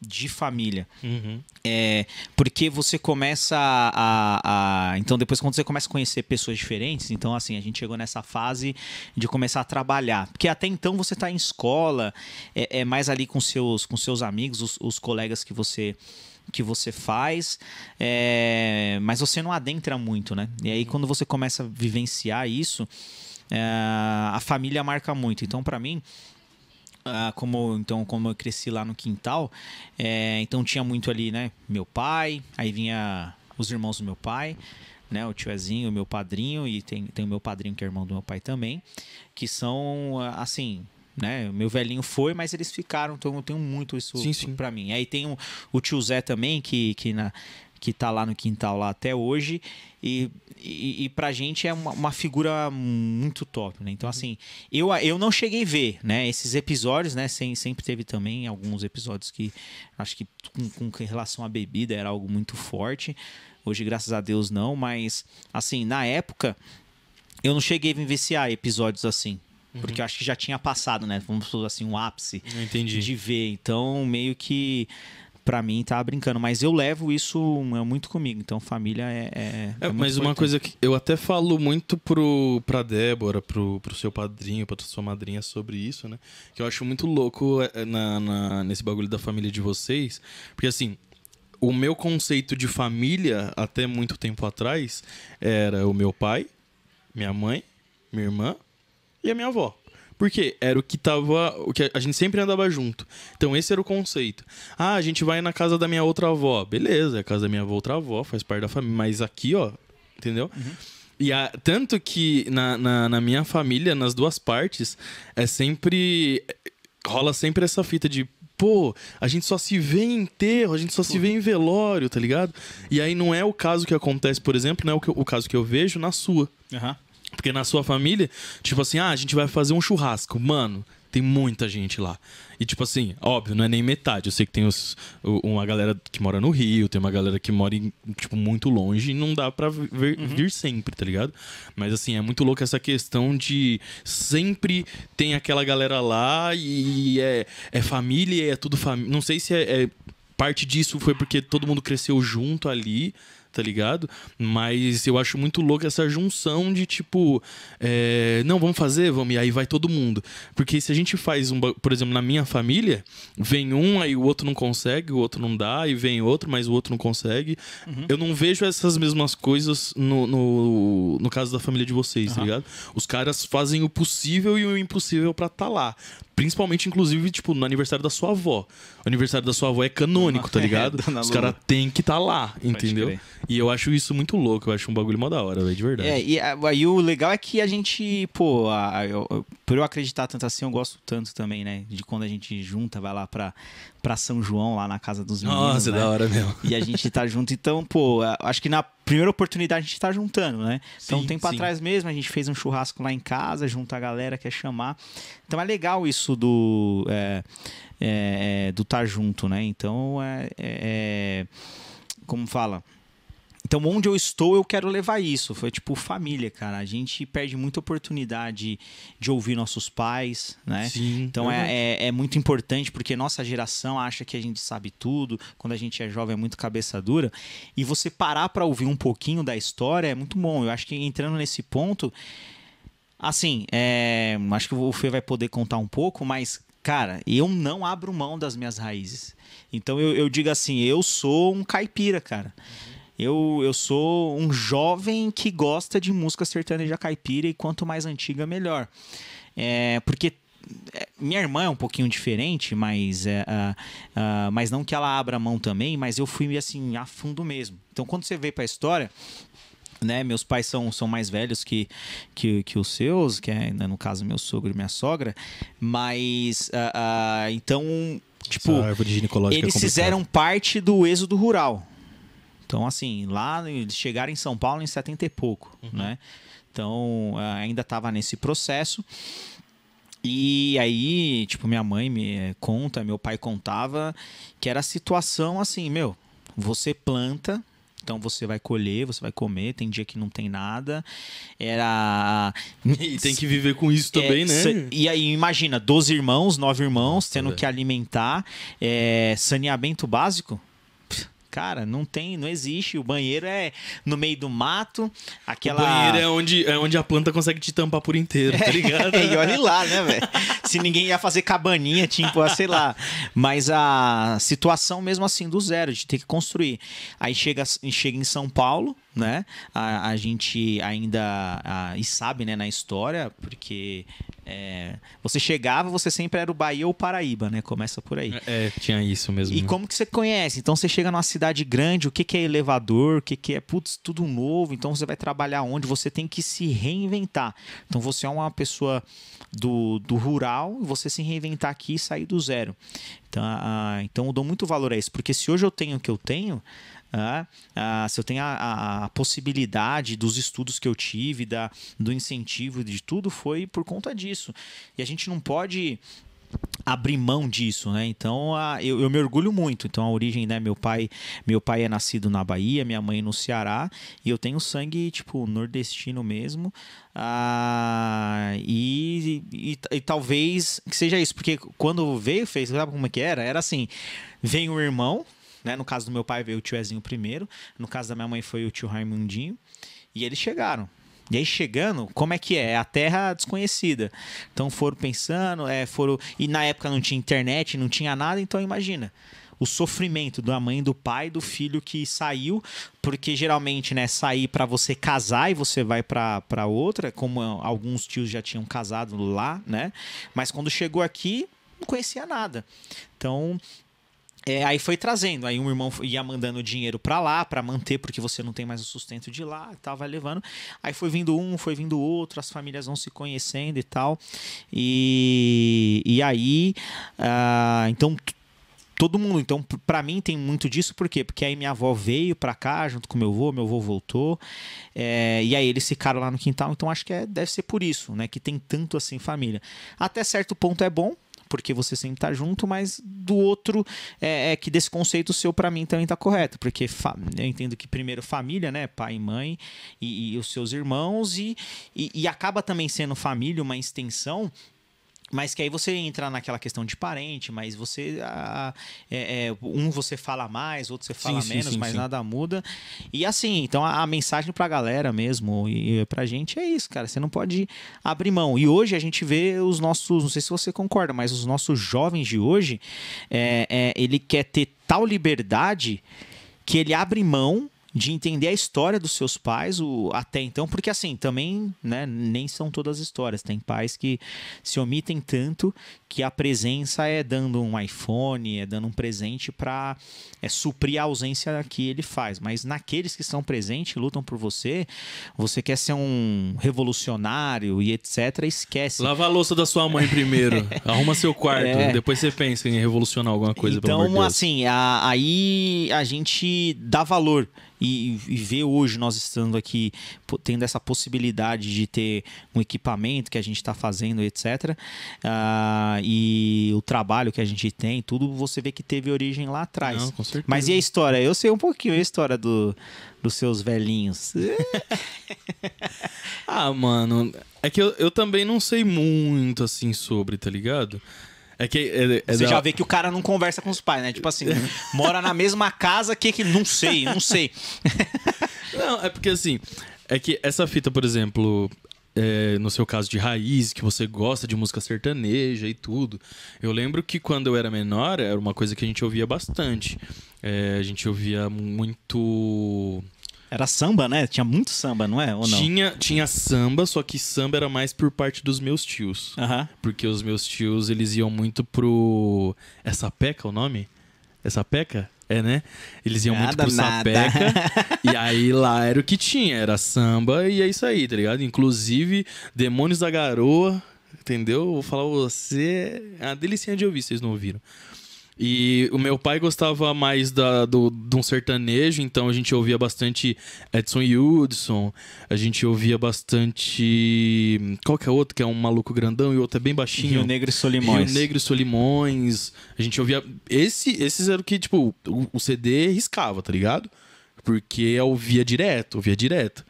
de família. Uhum. É, porque você começa a, a, Então, depois, quando você começa a conhecer pessoas diferentes, então, assim, a gente chegou nessa fase de começar a trabalhar. Porque até então você está em escola, é, é, mais ali com seus, com seus amigos, os, os colegas que você que você faz, é, mas você não adentra muito, né? E aí, quando você começa a vivenciar isso, é, a família marca muito. Então, para mim, ah, como então como eu cresci lá no quintal, é, então tinha muito ali, né? Meu pai, aí vinha os irmãos do meu pai, né? O tiozinho, o meu padrinho e tem, tem o meu padrinho que é irmão do meu pai também, que são assim, né? Meu velhinho foi, mas eles ficaram, então eu tenho muito isso para mim. Aí tem o, o tio Zé também que que na que tá lá no quintal lá até hoje. E, e, e pra gente é uma, uma figura muito top, né? Então, assim, eu, eu não cheguei a ver, né? Esses episódios, né? Sem, sempre teve também alguns episódios que acho que com, com relação à bebida era algo muito forte. Hoje, graças a Deus, não, mas assim, na época, eu não cheguei a vivenciar episódios assim. Porque eu acho que já tinha passado, né? Vamos falar assim, um ápice de ver. Então, meio que pra mim tava brincando. Mas eu levo isso é, muito comigo. Então, família é. é, É, é mas uma importante. coisa que eu até falo muito pro, pra Débora, pro, pro seu padrinho, pra sua madrinha sobre isso, né? Que eu acho muito louco é, na, na- nesse bagulho da família de vocês. Porque assim, o meu conceito de família, até muito tempo atrás, era o meu pai, minha mãe, minha irmã e a minha avó. Porque era o que tava. O que a gente sempre andava junto. Então esse era o conceito. Ah, a gente vai na casa da minha outra avó. Beleza, é a casa da minha outra avó, faz parte da família. Mas aqui, ó, entendeu? E a- tanto que na, na, na minha família, nas duas partes, é sempre. rola sempre essa fita de. Pô, a gente só se vê em enterro, a gente só se vê em velório, tá ligado? E aí não é o caso que acontece, por exemplo, não é o, que- o caso que eu vejo na sua. Aham. Porque na sua família, tipo assim, ah, a gente vai fazer um churrasco. Mano, tem muita gente lá. E tipo assim, óbvio, não é nem metade. Eu sei que tem os, uma galera que mora no Rio, tem uma galera que mora em, tipo, muito longe e não dá pra ver- vir sempre, tá ligado? Mas assim, é muito louco essa questão de sempre tem aquela galera lá e é, é família, e é tudo família. Não sei se é- é parte disso foi porque todo mundo cresceu junto ali, tá ligado? Mas eu acho muito louco essa junção de tipo, é, não, vamos fazer, vamos, e aí vai todo mundo. Porque se a gente faz um, por exemplo, na minha família, vem um, aí o outro não consegue, o outro não dá, e vem outro, mas o outro não consegue. Eu não vejo essas mesmas coisas no, no, no caso da família de vocês, tá ligado? Os caras fazem o possível e o impossível pra estar lá. Principalmente, inclusive, tipo, no aniversário da sua avó. O aniversário da sua avó é canônico, tá É, ligado? Dona Os caras têm que estar lá, entendeu? E eu acho isso muito louco, eu acho um bagulho mó da hora, velho, de verdade. É, e aí o legal é que a gente, pô, a- eu- por eu acreditar tanto assim, eu gosto tanto também, né? De quando a gente junta, vai lá pra, pra São João, lá na casa dos meninos. Nossa, é né? da hora mesmo. E a gente tá junto, então, pô, acho que na primeira oportunidade a gente tá juntando, né? Então, Sim, um tempo sim. atrás mesmo, a gente fez um churrasco lá em casa, junto a galera, quer chamar. Então é legal isso do. É, é, é, do tá junto, né? Então é- é- é como fala? Então, onde eu estou, eu quero levar isso. Foi tipo família, cara. A gente perde muita oportunidade de ouvir nossos pais, né? Sim, Então é, é, é muito importante porque nossa geração acha que a gente sabe tudo. Quando a gente é jovem é muito cabeça dura. E você parar para ouvir um pouquinho da história é muito bom. Eu acho que entrando nesse ponto, assim, é, acho que o Fê vai poder contar um pouco, mas cara, eu não abro mão das minhas raízes. Então eu, eu digo assim, eu sou um caipira, cara. Eu, eu sou um jovem que gosta de música sertaneja caipira e quanto mais antiga, melhor. É, porque é, minha irmã é um pouquinho diferente, mas, é, ah, ah, mas não que ela abra mão também, mas eu fui assim a fundo mesmo. Então quando você veio para a história, né, meus pais são, são mais velhos que, que, que os seus, que é, né, no caso meu sogro e minha sogra, mas ah, então tipo é eles complicada. fizeram parte do êxodo rural. Então, assim, lá eles chegaram em São Paulo em 70 e pouco, Uhum. né? Então, ah, ainda estava nesse processo. E aí, tipo, minha mãe me eh, conta, meu pai contava, que era a situação assim, meu, você planta, então você vai colher, você vai comer, tem dia que não tem nada. Era. E tem que viver com isso também, É, né? E aí, imagina, 12 irmãos, 9 irmãos, tendo que alimentar, é, saneamento básico. Cara, não tem, não existe. O banheiro é no meio do mato, aquela. O banheiro é onde, é onde a planta consegue te tampar por inteiro, tá ligado? e olhe lá, né, velho? Se ninguém ia fazer cabaninha, tipo, sei lá. Mas a situação mesmo assim, do zero, de ter que construir. Aí chega, chega em São Paulo, né? A, a gente ainda. a- e sabe, né, na história, porque é, você chegava, você sempre era o Bahia ou Paraíba, né? Começa por aí. É, tinha isso mesmo. E né? como que você conhece? Então você chega numa cidade grande, o que, que é elevador, o que, que é putz, tudo novo, então você vai trabalhar onde? Você tem que se reinventar. Então você é uma pessoa do, do rural e você se reinventar aqui e sair do zero. Então, ah, então eu dou muito valor a isso, porque se hoje eu tenho o que eu tenho, se eu tenho a, a, a, possibilidade dos estudos que eu tive, da, do incentivo de tudo, foi por conta disso. E a gente não pode abrir mão disso, né? Então a, eu, eu, me orgulho muito. Então a origem, né? Meu pai, meu pai é nascido na Bahia, minha mãe no Ceará e eu tenho sangue tipo nordestino mesmo. Ah, e, e, e, talvez que seja isso, porque quando veio fez, sabe como é que era? Era assim, vem o irmão, né? No caso do meu pai veio o tio Ezinho primeiro, no caso da minha mãe foi o tio Raimundinho e eles chegaram. E aí chegando, como é que é? É a terra desconhecida. Então foram pensando, é, foram. E na época não tinha internet, não tinha nada, então imagina o sofrimento da mãe, do pai, do filho que saiu, porque geralmente, né, sair para você casar e você vai para outra, como alguns tios já tinham casado lá, né? Mas quando chegou aqui, não conhecia nada. Então, é, aí foi trazendo, aí um irmão ia mandando dinheiro para lá para manter, porque você não tem mais o sustento de lá, tava levando. Aí foi vindo um, foi vindo outro, as famílias vão se conhecendo e tal. E, e aí, uh, então todo mundo. Então, para mim tem muito disso, por quê? Porque aí minha avó veio para cá junto com meu avô, meu avô voltou, é, e aí eles ficaram lá no quintal. Então, acho que é, deve ser por isso, né? Que tem tanto assim família. Até certo ponto é bom, porque você sempre tá junto, mas do outro é, é que desse conceito seu para mim também tá correto, porque eu entendo que primeiro família, né, pai e mãe e, e os seus irmãos e, e, e acaba também sendo família uma extensão mas que aí você entra naquela questão de parente, mas você. Ah, é, é, um você fala mais, outro você fala sim, menos, sim, mas sim. nada muda. E assim, então a, a, mensagem pra galera mesmo e pra gente é isso, cara. Você não pode abrir mão. E hoje a gente vê os nossos. Não sei se você concorda, mas os nossos jovens de hoje, é, é ele quer ter tal liberdade que ele abre mão de entender a história dos seus pais o, até então, porque assim, também né, nem são todas as histórias. Tem pais que se omitem tanto que a presença é dando um iPhone, é dando um presente para é, suprir a ausência que ele faz. Mas naqueles que estão presentes, lutam por você, você quer ser um revolucionário e etc, esquece. Lava a louça da sua mãe primeiro, arruma seu quarto, é. depois você pensa em revolucionar alguma coisa. Então, assim, a, aí a gente dá valor e, e ver hoje nós estando aqui tendo essa possibilidade de ter um equipamento que a gente está fazendo, etc. Uh, ah, e o trabalho que a gente tem, tudo você vê que teve origem lá atrás. Não, Mas e a história? Eu sei um pouquinho a história do, dos seus velhinhos. ah, mano, é que eu, eu também não sei muito assim sobre, tá ligado? É que, é, é Você da... já vê que o cara não conversa com os pais, né? Tipo assim, mora na mesma casa que, que não sei, não sei. não, é porque assim, é que essa fita, por exemplo, é, no seu caso de raiz, que você gosta de música sertaneja e tudo. Eu lembro que quando eu era menor, era uma coisa que a gente ouvia bastante. É, a gente ouvia muito era samba, né? Tinha muito samba, não é? Ou não? Tinha, tinha samba, só que samba era mais por parte dos meus tios. Uhum. Porque os meus tios, eles iam muito pro... É Sapeca o nome? É Sapeca? É, né? Eles iam nada, muito pro nada. Sapeca. e aí lá era o que tinha. Era samba e é isso aí, tá ligado? Inclusive, Demônios da Garoa, entendeu? Vou falar você... É uma delicinha de ouvir, vocês não ouviram. E o meu pai gostava mais da, do, de um sertanejo, então a gente ouvia bastante Edson Hudson, a gente ouvia bastante. Qual que é outro que é um maluco grandão e o outro é bem baixinho? Rio Negro e Solimões. Rio Negro e Solimões. A gente ouvia. Esse, esses eram que, tipo, o, o CD riscava, tá ligado? Porque eu ouvia direto, ouvia direto.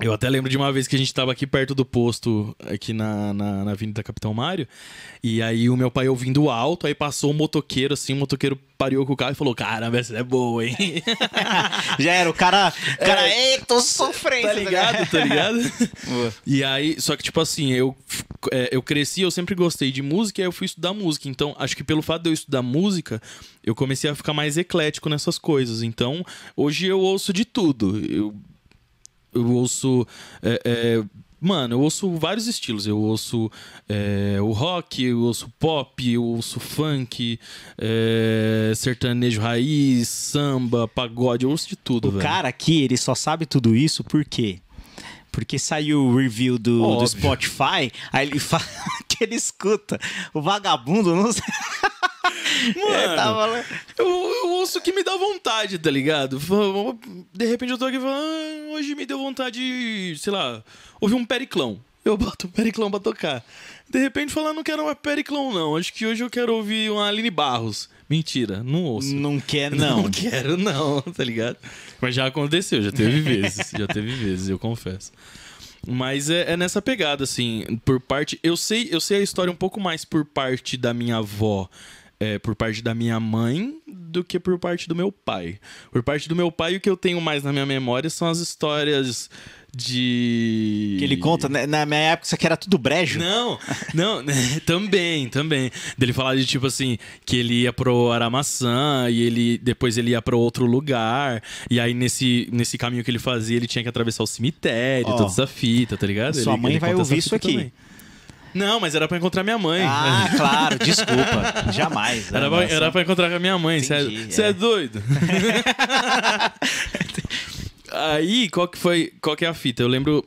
Eu até lembro de uma vez que a gente estava aqui perto do posto, aqui na, na, na Avenida Capitão Mário, e aí o meu pai ouvindo alto, aí passou um motoqueiro, assim, o motoqueiro pariu com o carro e falou: Caramba, essa é boa, hein? Já era, o cara. Cara, é, ei, tô sofrendo. Tá ligado, tá ligado? e aí, só que, tipo assim, eu, é, eu cresci, eu sempre gostei de música e aí eu fui estudar música. Então, acho que pelo fato de eu estudar música, eu comecei a ficar mais eclético nessas coisas. Então, hoje eu ouço de tudo. Eu eu ouço. É, é, mano, eu ouço vários estilos. Eu ouço é, o rock, eu ouço pop, eu ouço funk, é, sertanejo raiz, samba, pagode, eu ouço de tudo. O velho. cara aqui, ele só sabe tudo isso por quê? Porque saiu o review do, do Spotify, aí ele fala que ele escuta. O vagabundo não Mano, tava lá. eu, eu ouço que me dá vontade, tá ligado? De repente eu tô aqui falando, ah, hoje me deu vontade, sei lá, ouvir um periclão. Eu boto um periclão pra tocar. De repente falando, não quero mais periclão, não. Acho que hoje eu quero ouvir uma Aline Barros. Mentira, não ouço. Não quer, não. Não quero, não, tá ligado? Mas já aconteceu, já teve vezes. já teve vezes, eu confesso. Mas é, é nessa pegada, assim, por parte. Eu sei, eu sei a história um pouco mais por parte da minha avó, é, por parte da minha mãe, do que por parte do meu pai. Por parte do meu pai, o que eu tenho mais na minha memória são as histórias de. Que ele conta, né? na minha época isso aqui era tudo brejo. Não, não, né, também, também. Dele falar de tipo assim, que ele ia pro Aramaçã e ele depois ele ia pro outro lugar. E aí nesse, nesse caminho que ele fazia, ele tinha que atravessar o cemitério, Ó, toda essa fita, tá ligado? sua Ele- mãe ele vai ouvir isso aqui. também. Não, mas era pra encontrar minha mãe. Ah, claro, desculpa. Jamais. Era, pra, era pra encontrar com a minha mãe. Você é, é é. doido? Aí, qual que foi. Qual que é a fita? Eu lembro.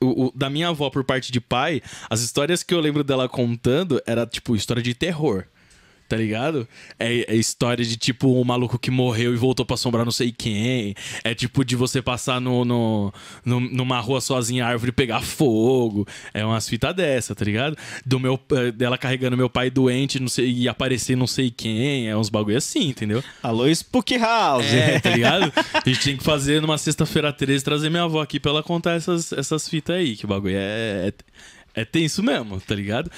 o- o- da minha avó por parte de pai, as histórias que eu lembro dela contando era tipo história de terror. Tá ligado? É, é história de tipo um maluco que morreu e voltou pra assombrar não sei quem. É tipo de você passar no, no, no- numa rua sozinha, a árvore pegar fogo. É umas fitas dessa, tá ligado? Do meu, eh, dela carregando meu pai doente não sei, e aparecer não sei quem. É uns bagulho assim, entendeu? Alô, Spook House. É, tá ligado? A gente tinha que fazer numa sexta-feira 13 trazer minha avó aqui pra ela contar essas, essas fitas aí, que o bagulho é, é, é tenso mesmo, tá ligado?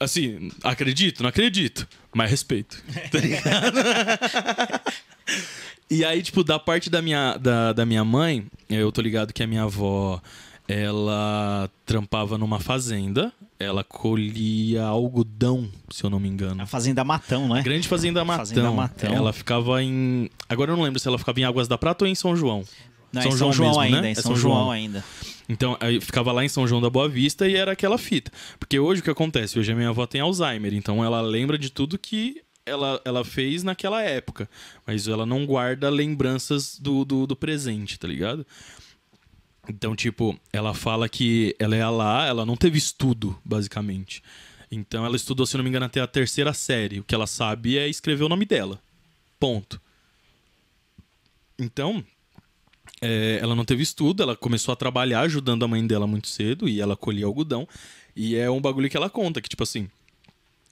Assim, acredito, não acredito, mas respeito, tá ligado? e aí, tipo, da parte da minha, da, da minha mãe, eu tô ligado que a minha avó, ela trampava numa fazenda, ela colhia algodão, se eu não me engano. A Fazenda Matão, não é? Grande Fazenda Matão. Fazenda Matão. Ela ficava em. Agora eu não lembro se ela ficava em Águas da Prata ou em São João. Não, em São João, mesmo, ainda, né? em É São, João. ainda. Então, aí ficava lá em São João da Boa Vista e era aquela fita. Porque hoje o que acontece? Hoje a minha avó tem Alzheimer, então ela lembra de tudo que ela, ela fez naquela época. Mas ela não guarda lembranças do, do, do presente, tá ligado? Então, tipo, ela fala que ela é lá, ela não teve estudo, basicamente. Então, ela estudou, se eu não me engano, até a terceira série. O que ela sabe é escrever o nome dela. Ponto. Então, é, ela não teve estudo, ela começou a trabalhar ajudando a mãe dela muito cedo e ela colhia algodão. E é um bagulho que ela conta, que tipo assim,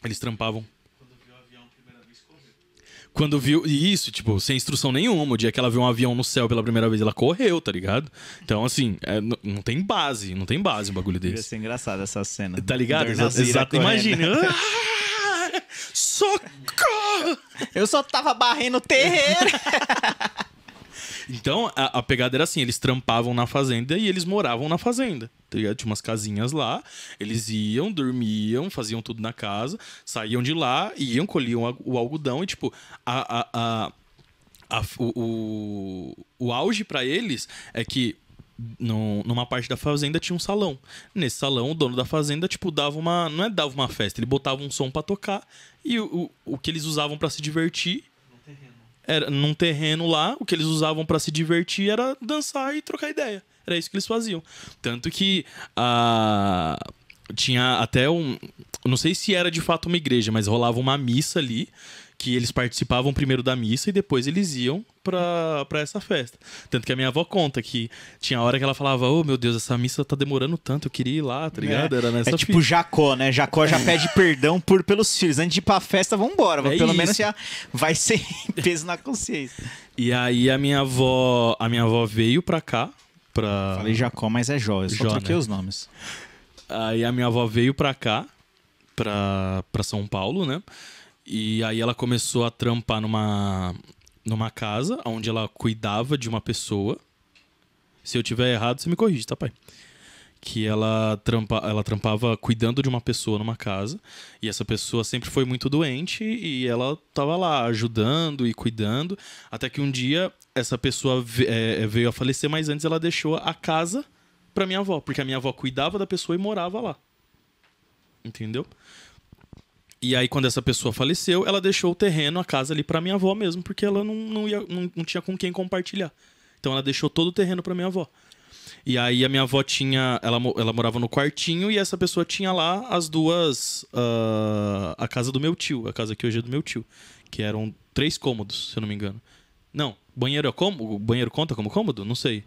eles trampavam. Quando viu. e Isso, tipo, sem instrução nenhuma. O dia que ela viu um avião no céu pela primeira vez, ela correu, tá ligado? Então, assim, é, não tem base, não tem base um bagulho Ia desse. ser engraçado essa cena. Tá ligado? Dor Exa- Nazira Exato, correndo. imagina. Ah, Socorro! Eu só tava barrendo o terreiro. Então, a, a pegada era assim: eles trampavam na fazenda e eles moravam na fazenda. Tá? Tinha umas casinhas lá, eles iam, dormiam, faziam tudo na casa, saíam de lá, iam, colhiam o algodão e, tipo, a, a, a- o, o, o auge pra eles é que no- numa parte da fazenda tinha um salão. Nesse salão, o dono da fazenda, tipo, dava uma. Não é dava uma festa, ele botava um som pra tocar e o, o, o que eles usavam pra se divertir era num terreno lá, o que eles usavam pra se divertir era dançar e trocar ideia. Era isso que eles faziam. Tanto que a tinha até um, não sei se era de fato uma igreja, mas rolava uma missa ali que eles participavam primeiro da missa e depois eles iam pra, pra essa festa. Tanto que a minha avó conta que tinha hora que ela falava: "Oh, meu Deus, essa missa tá demorando tanto, eu queria ir lá", tá ligado? Era nessa É tipo fita. Jacó, né? Jacó já pede perdão por, pelos filhos. Antes de ir pra festa, vambora. É Pelo isso. menos já vai sem peso na consciência. E aí a minha avó, a minha avó veio pra cá, pra Falei Jacó, mas é Jó. Eu só Jó, troquei né? os nomes. Aí a minha avó veio pra cá, pra, pra São Paulo, né? E aí ela começou a trampar numa, numa casa onde ela cuidava de uma pessoa. Se eu tiver errado, você me corrige, tá, pai? Que ela, trampa, ela trampava cuidando de uma pessoa numa casa. E essa pessoa sempre foi muito doente e ela tava lá ajudando e cuidando. Até que um dia essa pessoa ve- é, veio a falecer, mas antes ela deixou a casa pra minha avó, porque a minha avó cuidava da pessoa e morava lá. Entendeu? E aí, quando essa pessoa faleceu, ela deixou o terreno, a casa ali pra minha avó mesmo, porque ela não, não, ia, não, não tinha com quem compartilhar. Então ela deixou todo o terreno pra minha avó. E aí a minha avó tinha. Ela, ela morava no quartinho e essa pessoa tinha lá as duas. ah, a casa do meu tio, a casa que hoje é do meu tio. Que eram três cômodos, se eu não me engano. Não, banheiro é como? O banheiro conta como cômodo? Não sei.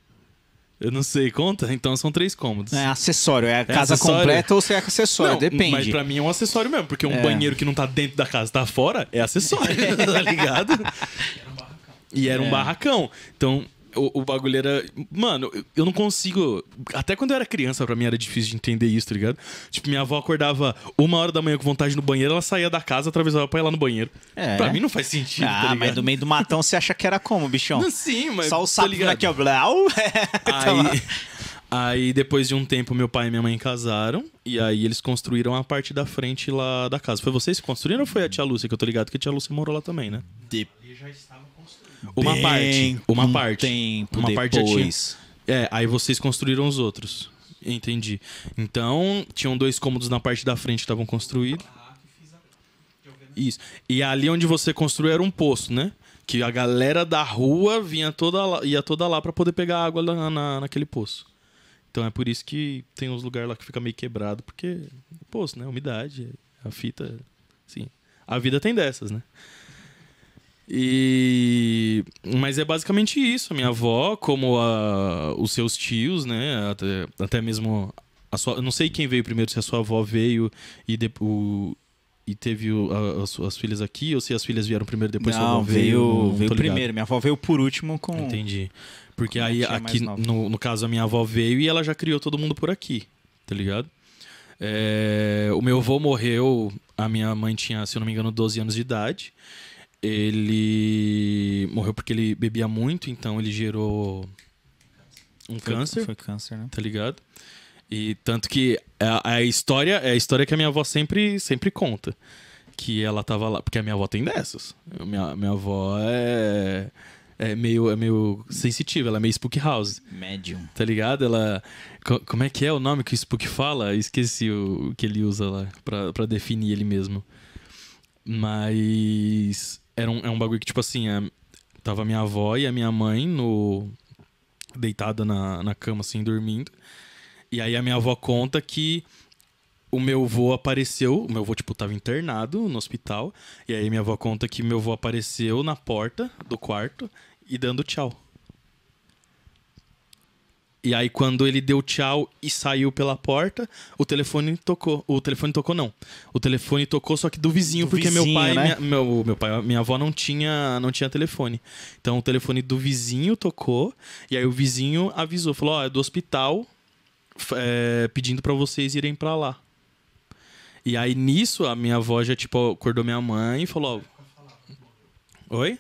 Eu não sei, conta? Então são três cômodos. É acessório, é a casa acessório? completa ou se é acessório, Não, depende. Mas pra mim é um acessório mesmo, porque um É. banheiro que não tá dentro da casa, tá fora, é acessório, tá ligado? E era um É. barracão. Então, o, o bagulho era. Mano, eu- não consigo. Até quando eu era criança, pra mim era difícil de entender isso, tá ligado? Tipo, minha avó acordava uma hora da manhã com vontade no banheiro, ela saía da casa, atatravessava pra ir lá no banheiro. É. Pra mim não faz sentido, Ah, tá mas no meio do matão você acha que era como, bichão? Não, sim, mas. Só o tá sapo ligado? aqui, ó. Blau. Aí, aí, depois de um tempo, meu pai e minha mãe casaram. E aí, eles construíram a parte da frente lá da casa. Foi vocês que construíram ou foi a tia Lúcia? Que eu tô ligado que a tia Lúcia morou lá também, né? Uma Bem parte. Uma um parte. tempo uma parte já tinha. depois. É, aí vocês construíram os outros. Entendi. Então, tinham dois cômodos na parte da frente que estavam construídos. Isso. E ali onde você construiu era um poço, né? Que a galera da rua vinha toda lá, ia toda lá pra poder pegar água lá na, naquele poço. Então é por isso que tem uns lugares lá que fica meio quebrado, porque poço, né? Umidade, a fita, sim. A vida tem dessas, né? E mas é basicamente isso. A minha avó, como a- os seus tios, né? Até, até mesmo a sua, eu não sei quem veio primeiro, se a sua avó veio e depois e teve o- a- as suas filhas aqui ou se as filhas vieram primeiro depois sua avó Não, veio. veio, não veio ligado. primeiro. Minha avó veio por último com. Entendi. Porque Com aí aqui, no, no caso, a minha avó veio e ela já criou todo mundo por aqui, tá ligado? É, o meu avô morreu, a minha mãe tinha, se eu não me engano, 12 anos de idade. Ele morreu porque ele bebia muito, então ele gerou um Foi- câncer Foi câncer, né? tá ligado? E tanto que a, a história é a história que a minha avó sempre, sempre conta. Que ela tava lá. Porque a minha avó tem dessas. Minha, minha avó é. É meio, é meio sensitiva, ela é meio spook house, Médium. tá ligado? Ela. co- como é que é o nome que o spook fala? Esqueci o, o que ele usa lá pra, pra definir ele mesmo. Mas. Era um, é um bagulho que, tipo assim, é, tava minha avó e a minha mãe no. deitada na, na cama, assim, dormindo. E aí a minha avó conta que o meu avô apareceu, o meu avô, tipo, tava internado no hospital. E aí minha avó conta que meu avô apareceu na porta do quarto e dando tchau. E aí quando ele deu tchau e saiu pela porta, o telefone tocou. O telefone tocou não. O telefone tocou só que do vizinho, Do porque meu vizinho, pai, né? minha, meu, meu pai, minha avó não tinha, não tinha telefone. Então o telefone do vizinho tocou e aí o vizinho avisou, falou: "Ó, é do hospital, é, pedindo pra vocês irem pra lá". E aí nisso a minha avó já tipo acordou minha mãe e falou: ó, Oi?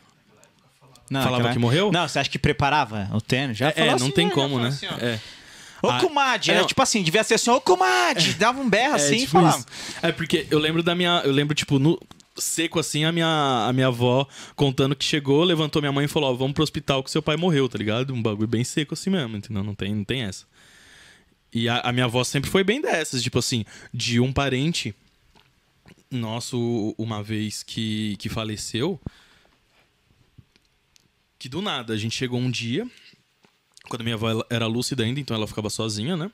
Não, Falava aquela- que morreu? Não, você acha que preparava o tênis? Já É, falou não assim, tem já como, né? assim, é. Ô, Ah, comadre, é, era não. tipo assim, devia ser assim, ô, comadre, dava um berro assim É, e tipo falava. isso. É porque eu lembro da minha. Eu lembro, tipo, no seco assim, a minha, a minha avó contando que chegou, levantou minha mãe e falou: Ó, vamos pro hospital que seu pai morreu, tá ligado? Um bagulho bem seco assim mesmo, entendeu? Não tem, não tem essa. E a, a minha avó sempre foi bem dessas, tipo assim, de um parente nosso, uma vez que, que faleceu, que do nada, a gente chegou um dia, quando minha avó era lúcida ainda, então ela ficava sozinha, né?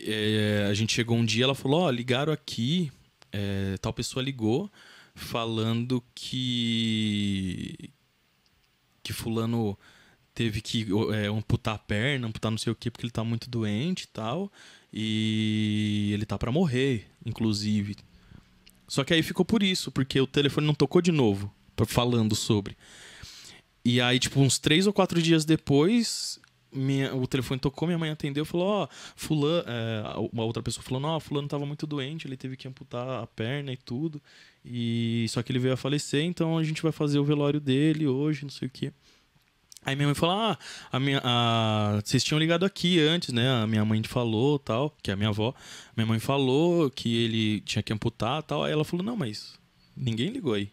É, a gente chegou um dia, ela falou, ó, ligaram aqui, é, tal pessoa ligou, falando que que fulano teve que é, amputar a perna, amputar não sei o que, porque ele tá muito doente e tal, e ele tá pra morrer, inclusive. Só que aí ficou por isso, porque o telefone não tocou de novo, falando sobre. E aí, tipo, uns três ou quatro dias depois, minha- o telefone tocou, minha mãe atendeu e falou, ó, fulano, é, uma outra pessoa falou, não, fulano tava muito doente, ele teve que amputar a perna e tudo, e só que ele veio a falecer, então a gente vai fazer o velório dele hoje, não sei o quê. Aí minha mãe falou, ah, a minha, a... vocês tinham ligado aqui antes, né? A minha mãe falou, tal, que é a minha avó. Minha mãe falou que ele tinha que amputar, tal. Aí ela falou, não, mas ninguém ligou aí.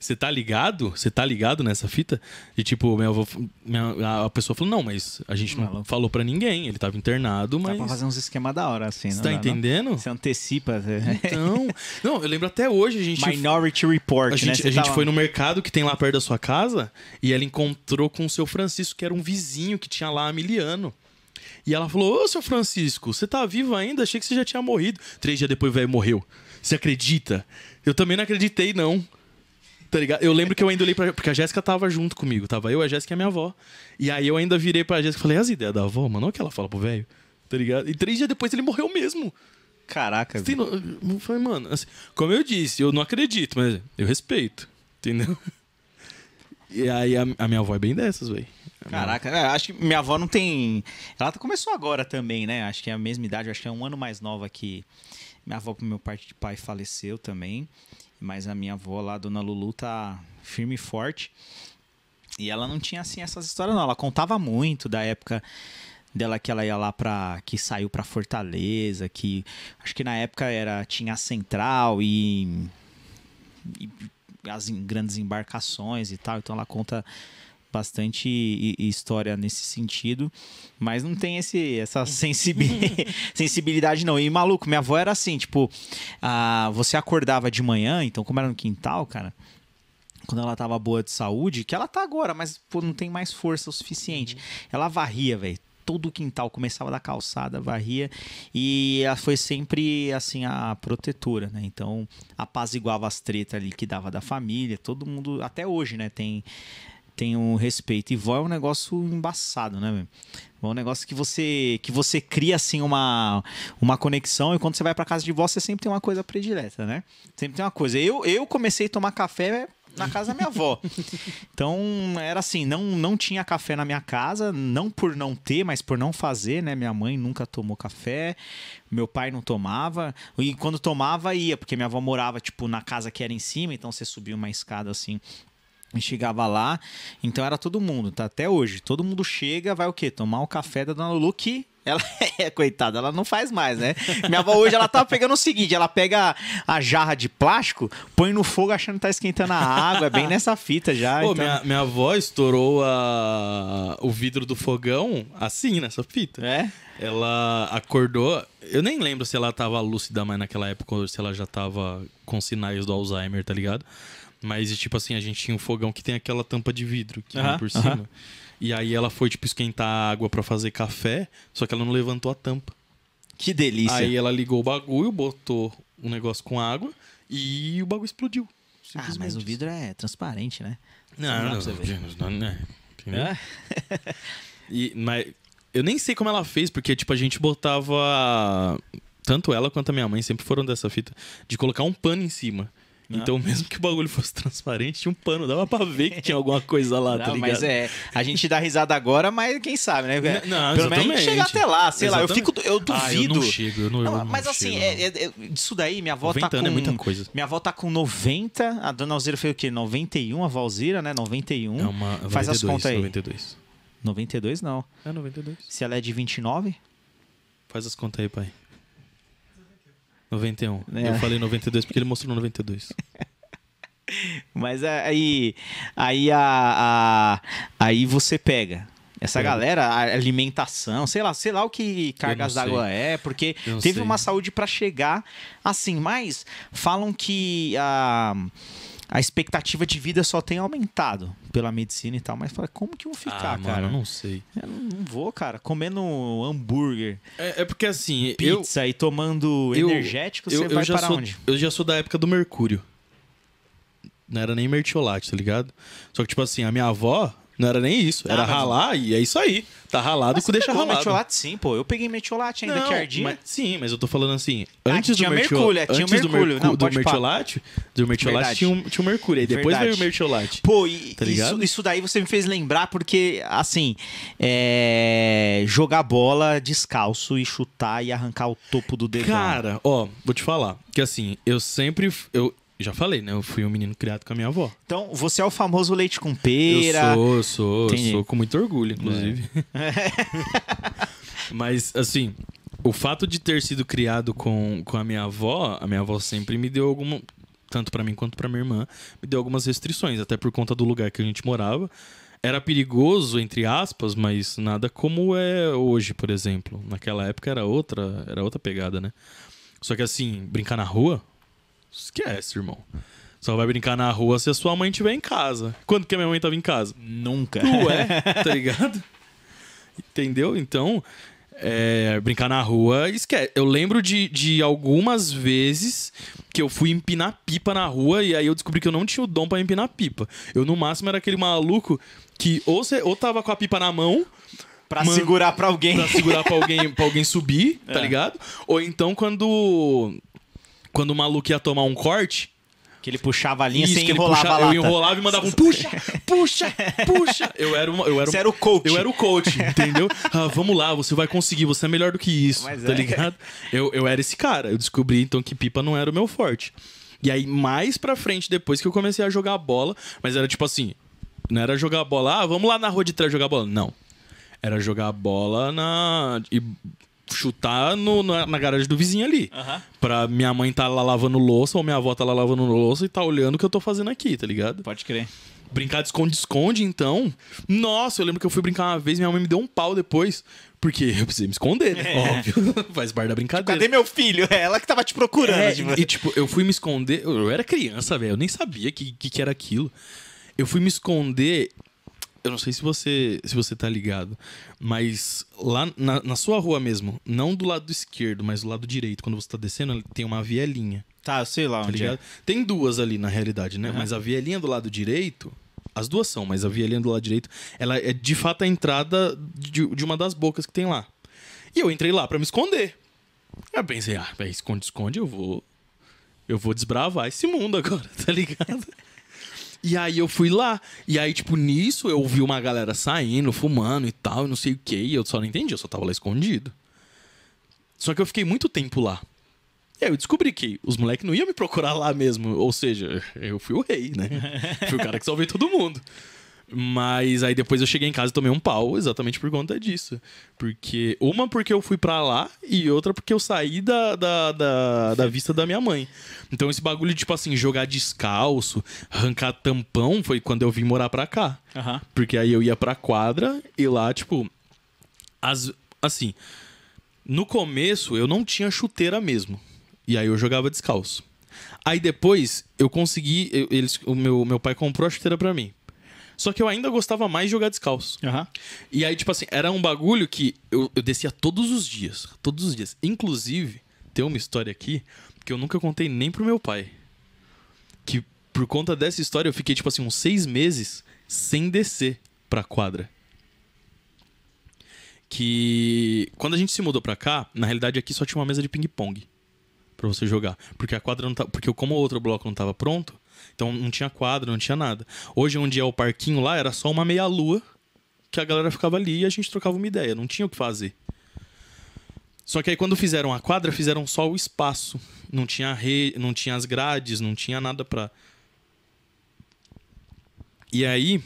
Você tá ligado? Você tá ligado nessa fita? E tipo, minha avó, minha, a pessoa falou: não, mas a gente não, falou pra ninguém. Ele tava internado, mas. Dá pra fazer uns esquemas da hora, assim, Você tá entendendo? Você antecipa. Então. não, eu lembro até hoje a gente. Minority Report, a gente, né? A gente foi no mercado que tem lá perto da sua casa e ela encontrou com o seu Francisco, que era um vizinho que tinha lá há miliano. E ela falou: Ô, seu Francisco, você tá vivo ainda? Achei que você já tinha morrido. Três dias depois o velho morreu. Você acredita? Eu também não acreditei, não. Tá ligado? Eu lembro que eu ainda olhei pra. Porque a Jéssica tava junto comigo. Tava eu, a Jéssica e a minha avó. E aí eu ainda virei pra Jéssica e falei: as ideias da avó, mano, olha o que ela fala pro velho. Tá ligado? E três dias depois ele morreu mesmo. Caraca, no... Eu falei, mano, assim, como eu disse, eu não acredito, mas eu respeito. Entendeu? E aí a, a minha avó é bem dessas, velho. Caraca, é, acho que minha avó não tem. Ela começou agora também, né? Acho que é a mesma idade, acho que é um ano mais nova que. Minha avó, pro meu parte de pai, faleceu também. Mas a minha avó lá, Dona Lulu, tá firme e forte. E ela não tinha assim essas histórias, não. Ela contava muito da época dela que ela ia lá para que saiu para Fortaleza, que acho que na época era tinha a central e, e as grandes embarcações e tal. Então ela conta bastante história nesse sentido, mas não tem esse, essa sensibilidade não. E maluco, minha avó era assim, tipo, ah, você acordava de manhã, então como era no quintal, cara, quando ela tava boa de saúde, que ela tá agora, mas pô, não tem mais força o suficiente. Uhum. Ela varria, velho, todo o quintal, começava da calçada, varria, e ela foi sempre, assim, a protetora, né? Então, apaziguava as tretas ali que dava da família, todo mundo, até hoje, né, tem um respeito. E vó é um negócio embaçado, né, velho? É um negócio que você que você cria assim uma, uma conexão e quando você vai para casa de vó você sempre tem uma coisa predileta, né? Sempre tem uma coisa. Eu, eu comecei a tomar café na casa da minha avó. Então, era assim, não, não tinha café na minha casa, não por não ter, mas por não fazer, né? Minha mãe nunca tomou café, meu pai não tomava, e quando tomava ia, porque minha avó morava tipo na casa que era em cima, então você subia uma escada assim e chegava lá, então era todo mundo, tá? Até hoje. Todo mundo chega, vai o quê? Tomar o café da Dona Lulu, que ela é, coitada, ela não faz mais, né? Minha avó hoje, ela tá pegando o seguinte, ela pega a jarra de plástico, põe no fogo achando que tá esquentando a água, é bem nessa fita já. Pô, então... minha, minha avó estourou a... o vidro do fogão assim, nessa fita. É? Ela acordou, eu nem lembro se ela tava lúcida mais naquela época ou se ela já tava com sinais do Alzheimer, tá ligado? Mas, tipo assim, a gente tinha um fogão que tem aquela tampa de vidro que uh -huh, por cima. Uh -huh. E aí ela foi, tipo, esquentar a água para fazer café, só que ela não levantou a tampa. Que delícia. Aí ela ligou o bagulho, botou um negócio com água e o bagulho explodiu. Ah, mas o vidro é transparente, né? Não, não, não, não, não, é. e, mas eu nem sei como ela fez, porque, tipo, a gente botava... Tanto ela quanto a minha mãe sempre foram dessa fita, de colocar um pano em cima. Não. Então, mesmo que o bagulho fosse transparente, tinha um pano, dava pra ver que tinha alguma coisa lá, não, tá ligado? Mas é, a gente dá risada agora, mas quem sabe, né? Não, Pelo menos a gente chega até lá, sei exatamente. lá, eu fico, eu duvido. Ah, eu não chego, eu não, não, eu Mas não assim, chego, é, é, é, isso daí, minha avó tá com... é muita coisa. Minha avó tá com 90, a dona Alzira fez o quê? 91, a Valzira, né? 91. É uma... 92, Faz as contas aí. 92. 92 não. É 92. Se ela é de 29? Faz as contas aí, pai. 91. É. Eu falei 92 porque ele mostrou 92. Mas aí, aí a, a aí você pega essa é. galera, a alimentação, sei lá, sei lá o que cargas d'água é, porque teve sei. uma saúde para chegar assim, mas falam que a a expectativa de vida só tem aumentado pela medicina e tal, mas fala, como que eu vou ficar, ah, cara? Mano, eu não sei. Eu não vou, cara, comendo hambúrguer. É, é porque assim, pizza eu, e tomando eu, energético, eu, você vai já para sou, onde? Eu já sou da época do mercúrio. Não era nem mertiolate, tá ligado? Só que, tipo assim, a minha avó não era nem isso. Era ah, ralar e é isso aí. Tá ralado e deixa ralado. metiolate sim, pô. Eu peguei metiolate ainda não, que ardia. Mas, sim, mas eu tô falando assim, antes ah, do mercúrio, é, antes tinha mercúrio. do, do mertiolate, do mertiolate tinha um, tinha um mercúrio. Aí depois Verdade. veio o mertiolate. Pô, e tá isso, isso, daí você me fez lembrar porque, assim, é... jogar bola descalço e chutar e arrancar o topo do dedo. Cara, ó, vou te falar que assim, eu sempre... Eu, já falei, né? Eu fui um menino criado com a minha avó. Então, você é o famoso leite com pera. Eu sou, sou, Entendi. sou com muito orgulho, inclusive. É. Mas, assim, o fato de ter sido criado com, com a minha avó, a minha avó sempre me deu alguma. tanto pra mim quanto pra minha irmã, me deu algumas restrições, até por conta do lugar que a gente morava. Era perigoso, entre aspas, mas nada como é hoje, por exemplo. Naquela época era outra, era outra pegada, né? Só que assim, brincar na rua, esquece, irmão. Só vai brincar na rua se a sua mãe estiver em casa. Quando que a minha mãe tava em casa? Nunca. Ué, tá ligado? Entendeu? Então, é, brincar na rua, esquece. Eu lembro de, de algumas vezes que eu fui empinar pipa na rua e aí eu descobri que eu não tinha o dom pra empinar pipa. Eu, no máximo, era aquele maluco que ou, cê, ou tava com a pipa na mão Pra Man- segurar pra alguém. pra segurar pra alguém, pra alguém subir, tá É. ligado? Ou então quando. Quando o maluco ia tomar um corte, Que ele puxava a linha isso, sem enrolava puxava- a lata. eu enrolava e mandava um puxa, puxa, puxa. Eu era, uma, eu era, Você uma- era o coach. Eu era o coach, entendeu? Ah, vamos lá, você vai conseguir, você é melhor do que isso, Mas tá é. ligado? Eu, eu era esse cara. Eu descobri então que pipa não era o meu forte. E aí, mais pra frente, depois que eu comecei a jogar bola, mas era tipo assim: não era jogar bola, ah, vamos lá na rua de trás jogar bola. Não. Era jogar bola na. e chutar no- na, na garagem do vizinho ali. Aham. Pra minha mãe tá lá lavando louça, ou minha avó tá lá lavando louça e tá olhando o que eu tô fazendo aqui, tá ligado? Pode crer. Brincar de esconde-esconde, então. Nossa, eu lembro que eu fui brincar uma vez, minha mãe me deu um pau depois. Porque eu precisei me esconder, né? Óbvio. Faz parte da brincadeira. Cadê meu filho? É ela que tava te procurando. É, tipo. e, tipo, eu fui me esconder. Eu era criança, velho. Eu nem sabia que, que, que era aquilo. Eu fui me esconder. Eu não sei se você se você tá ligado, mas lá na, na sua rua mesmo, não do lado esquerdo, mas do lado direito, quando você tá descendo, tem uma vielinha, Tá, sei lá tá onde ligado? é. Tem duas ali na realidade, né? Aham. Mas a vielinha do lado direito, as duas são, mas a vielinha do lado direito, ela é de fato a entrada de, de uma das bocas que tem lá. E eu entrei lá pra me esconder. Eu pensei, ah, véi, esconde, esconde, eu vou. Eu vou desbravar esse mundo agora, tá ligado? E aí eu fui lá. E aí, tipo, nisso eu vi uma galera saindo, fumando e tal, e não sei o que. E eu só não entendi, eu só tava lá escondido. Só que eu fiquei muito tempo lá. E aí eu descobri que os moleques não iam me procurar lá mesmo. Ou seja, eu fui o rei, né? fui o cara que salvei todo mundo. Mas aí depois eu cheguei em casa e tomei um pau exatamente por conta disso. Porque. Uma porque eu fui pra lá e outra porque eu saí da, da, da, da vista da minha mãe. Então esse bagulho, tipo assim, jogar descalço, arrancar tampão, foi quando eu vim morar pra cá. Aham. Porque aí eu ia pra quadra e lá, tipo. As, assim. No começo eu não tinha chuteira mesmo. E aí eu jogava descalço. Aí depois eu consegui. eu- eles, o meu, meu pai comprou a chuteira pra mim. Só que eu ainda gostava mais de jogar descalço. Aham. E aí, tipo assim, era um bagulho que eu, eu descia todos os dias. Todos os dias. Inclusive, tem uma história aqui que eu nunca contei nem pro meu pai. Que por conta dessa história eu fiquei, tipo assim, uns seis meses sem descer pra quadra. Que quando a gente se mudou pra cá, na realidade aqui só tinha uma mesa de ping-pong pra você jogar. Porque a quadra não tá. Porque como o outro bloco não tava pronto, então não tinha quadra, não tinha nada. Hoje, onde é o parquinho lá, era só uma meia-lua que a galera ficava ali e a gente trocava uma ideia, não tinha o que fazer. Só que aí quando fizeram a quadra, fizeram só o espaço. Não tinha re... não tinha as grades, não tinha nada pra. E aí,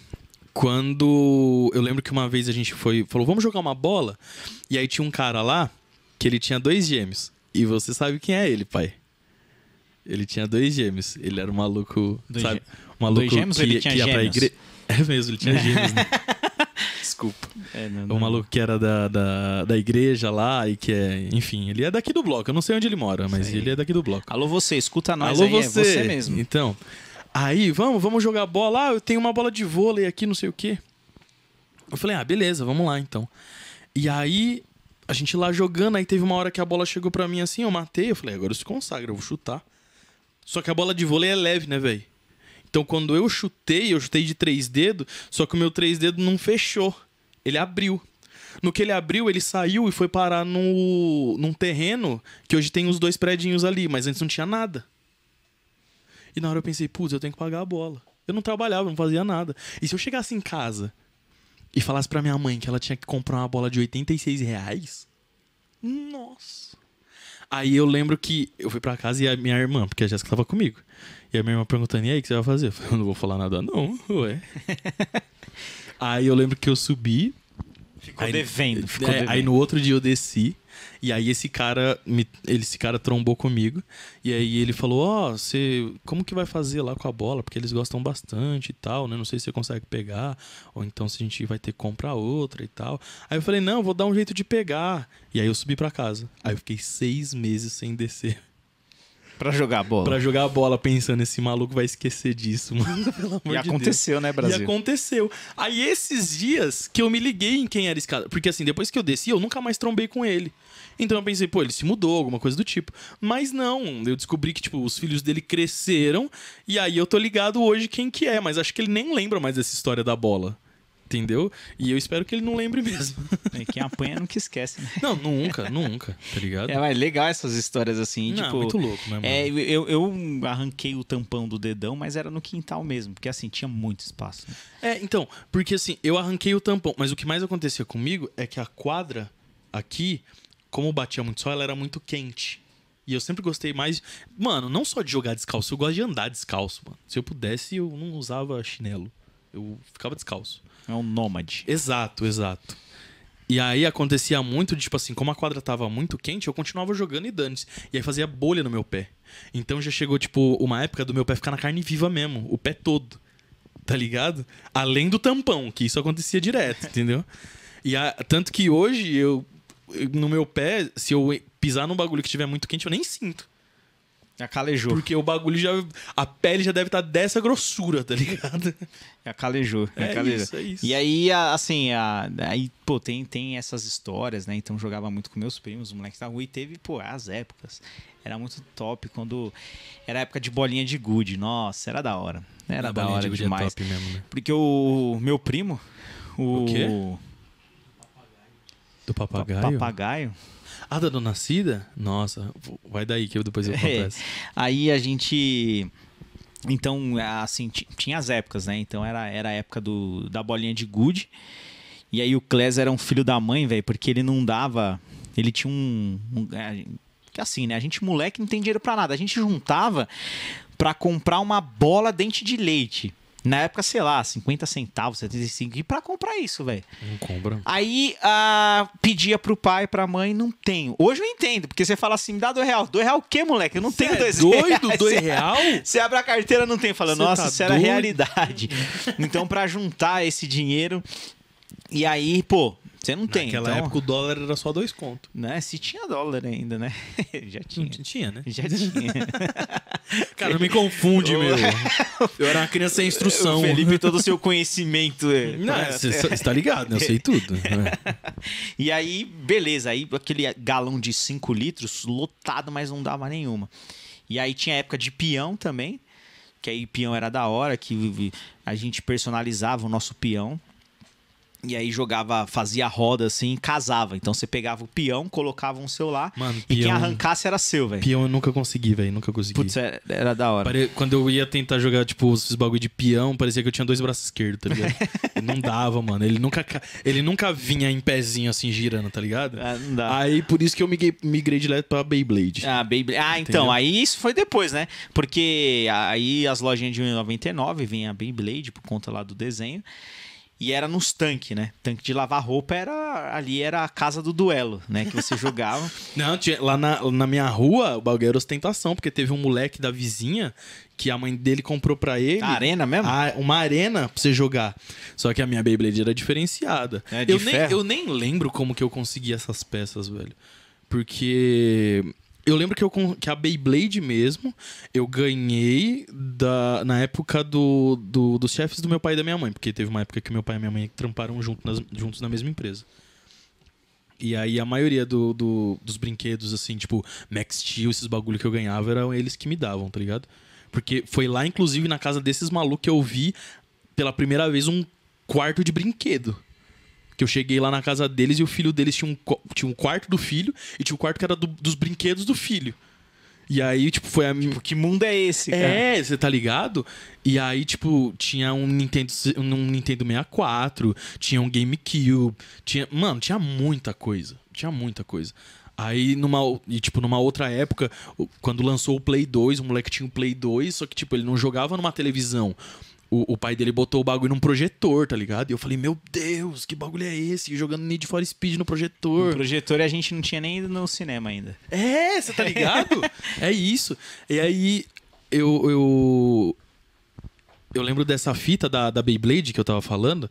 quando eu lembro que uma vez a gente foi, falou, vamos jogar uma bola? E aí tinha um cara lá que ele tinha dois gêmeos. E você sabe quem é ele, pai? Ele tinha dois gêmeos. Ele era um maluco, Dois sabe? Um maluco dois gêmeos que, ou ele tinha que ia pra gêmeos? igreja. É mesmo, ele tinha gêmeos, né? Desculpa. É, não, O não. maluco que era da, da, da igreja lá e que é. Enfim, ele é daqui do bloco. Eu não sei onde ele mora, mas Sei. ele é daqui do bloco. Alô, você, escuta nós Alô, aí, você. é você mesmo. Então. Aí, vamos, vamos jogar bola. Ah, eu tenho uma bola de vôlei aqui, não sei o quê. Eu falei, ah, beleza, vamos lá então. E aí, a gente lá jogando, aí teve uma hora que a bola chegou pra mim assim, eu matei. Eu falei, agora se consagra, eu vou chutar. Só que a bola de vôlei é leve, né, velho? Então quando eu chutei, eu chutei de três dedos, só que o meu três dedos não fechou. Ele abriu. No que ele abriu, ele saiu e foi parar no, num terreno que hoje tem os dois predinhos ali, mas antes não tinha nada. E na hora eu pensei, putz, eu tenho que pagar a bola. Eu não trabalhava, não fazia nada. E se eu chegasse em casa e falasse pra minha mãe que ela tinha que comprar uma bola de 86 reais? Nossa. Aí eu lembro que eu fui pra casa e a minha irmã, porque a Jéssica tava comigo. E a minha irmã perguntando, e aí, o que você vai fazer? Eu falei, eu não vou falar nada, não, ué. aí eu lembro que eu subi. Ficou aí, devendo. Ficou é, devendo. aí no outro dia eu desci. E aí esse cara, me, esse cara trombou comigo. E aí ele falou: Ó, oh, você. Como que vai fazer lá com a bola? Porque eles gostam bastante e tal, né? Não sei se você consegue pegar. Ou então se a gente vai ter que comprar outra e tal. Aí eu falei, não, vou dar um jeito de pegar. E aí eu subi para casa. Aí eu fiquei seis meses sem descer. Pra jogar bola. Pra jogar a bola, pensando, esse maluco vai esquecer disso, mano. Pelo amor e de aconteceu, Deus. né, Brasil? E aconteceu. Aí esses dias que eu me liguei em quem era esse cara. Porque assim, depois que eu desci, eu nunca mais trombei com ele. Então eu pensei, pô, ele se mudou, alguma coisa do tipo. Mas não, eu descobri que, tipo, os filhos dele cresceram. E aí eu tô ligado hoje quem que é. Mas acho que ele nem lembra mais dessa história da bola. Entendeu? E eu espero que ele não lembre mesmo. É, quem apanha nunca esquece, né? Não, nunca, nunca, tá ligado? É, mas legal essas histórias assim, não, tipo... muito louco, né, mano? É, eu, eu arranquei o tampão do dedão, mas era no quintal mesmo, porque assim, tinha muito espaço. Né? É, então, porque assim, eu arranquei o tampão, mas o que mais acontecia comigo é que a quadra aqui, como batia muito sol, ela era muito quente. E eu sempre gostei mais. Mano, não só de jogar descalço, eu gosto de andar descalço, mano. Se eu pudesse, eu não usava chinelo. Eu ficava descalço. É um nômade. Exato, exato. E aí acontecia muito, tipo assim, como a quadra tava muito quente, eu continuava jogando e dane E aí fazia bolha no meu pé. Então já chegou, tipo, uma época do meu pé ficar na carne viva mesmo, o pé todo. Tá ligado? Além do tampão, que isso acontecia direto, entendeu? E a, tanto que hoje eu, no meu pé, se eu pisar num bagulho que estiver muito quente, eu nem sinto. Acalejou. Porque o bagulho já. A pele já deve estar tá dessa grossura, tá ligado? Acalejou. É acalejou. isso, é isso. E aí, assim, a, aí, pô, tem, tem essas histórias, né? Então jogava muito com meus primos, os moleques da rua, e teve, pô, as épocas. Era muito top quando. Era época de bolinha de gude. Nossa, era da hora. Era a da hora de demais. É top mesmo, né? Porque o meu primo. O, o quê? Do papagaio? Papagaio. Ah, da Dona Cida? Nossa, vai daí que eu depois eu é. Aí a gente. Então, assim, tinha as épocas, né? Então era, era a época do, da bolinha de gude. E aí o Kles era um filho da mãe, velho, porque ele não dava. Ele tinha um. um é, que assim, né? A gente, moleque, não tem dinheiro para nada. A gente juntava para comprar uma bola dente de leite. Na época, sei lá, 50 centavos, 75. E pra comprar isso, velho. Não compra. Aí uh, pedia pro pai, pra mãe, não tenho. Hoje eu entendo, porque você fala assim, me dá dois real. Dois real o quê, moleque? Eu não Cê tenho é dois doido, reais. dois real? Você abre a carteira, não tem. Fala, Cê nossa, tá isso doido? era realidade. então, pra juntar esse dinheiro. E aí, pô, você não tem. Naquela então... época o dólar era só dois contos. Né? Se tinha dólar ainda, né? Já tinha. Tinha, né? Já tinha. Cara, não me confunde, meu. Eu era uma criança sem instrução. O Felipe, todo o seu conhecimento. É, não, você está ligado, né? Eu sei tudo. Né? e aí, beleza. Aí aquele galão de 5 litros, lotado, mas não dava nenhuma. E aí tinha época de peão também. Que aí peão era da hora, que a gente personalizava o nosso peão. E aí jogava, fazia roda assim, casava. Então você pegava o peão, colocava um seu lá Mano, e quem arrancasse era seu, velho. Peão eu nunca consegui, velho, nunca consegui. Putz, era, é, era da hora. Pare... Quando eu ia tentar jogar, tipo, esses bagulho de peão, parecia que eu tinha dois braços esquerdos, tá ligado? não dava, mano. Ele nunca, ele nunca vinha em pezinho assim, girando, tá ligado? Ah, não dá. Aí por isso que eu migrei, migrei direto pra Beyblade. Ah, Beyblade. Ah, então, Entendeu? aí isso foi depois, né? Porque aí as lojinhas de 1,99 vinha a Beyblade por conta lá do desenho. E era nos tanques, né? Tanque de lavar roupa era ali era a casa do duelo, né? Que você jogava. Não, tinha, lá na, na minha rua, o bagulho era ostentação, porque teve um moleque da vizinha que a mãe dele comprou para ele. A arena mesmo? A, uma arena pra você jogar. Só que a minha Beyblade era diferenciada. É de eu, ferro. nem, eu nem lembro como que eu consegui essas peças, velho. Porque eu lembro que, eu, que a Beyblade mesmo, eu ganhei da, na época do, do, dos chefes do meu pai e da minha mãe. Porque teve uma época que meu pai e minha mãe tramparam junto nas, juntos na mesma empresa. E aí a maioria do, do, dos brinquedos, assim, tipo, Max Steel, esses bagulho que eu ganhava, eram eles que me davam, tá ligado? Porque foi lá, inclusive, na casa desses malucos que eu vi pela primeira vez um quarto de brinquedo. Que eu cheguei lá na casa deles e o filho deles tinha um, tinha um quarto do filho e tinha um quarto que era do, dos brinquedos do filho. E aí, tipo, foi a tipo, Que mundo é esse, cara? É, você tá ligado? E aí, tipo, tinha um Nintendo, um Nintendo 64, tinha um GameCube, tinha. Mano, tinha muita coisa. Tinha muita coisa. Aí, numa, e, tipo, numa outra época, quando lançou o Play 2, o moleque tinha o Play 2, só que, tipo, ele não jogava numa televisão. O, o pai dele botou o bagulho num projetor, tá ligado? E eu falei, meu Deus, que bagulho é esse? Jogando Need for Speed no projetor. projetor a gente não tinha nem ido no cinema ainda. É, você tá ligado? é isso. E aí, eu, eu. Eu lembro dessa fita da, da Beyblade que eu tava falando.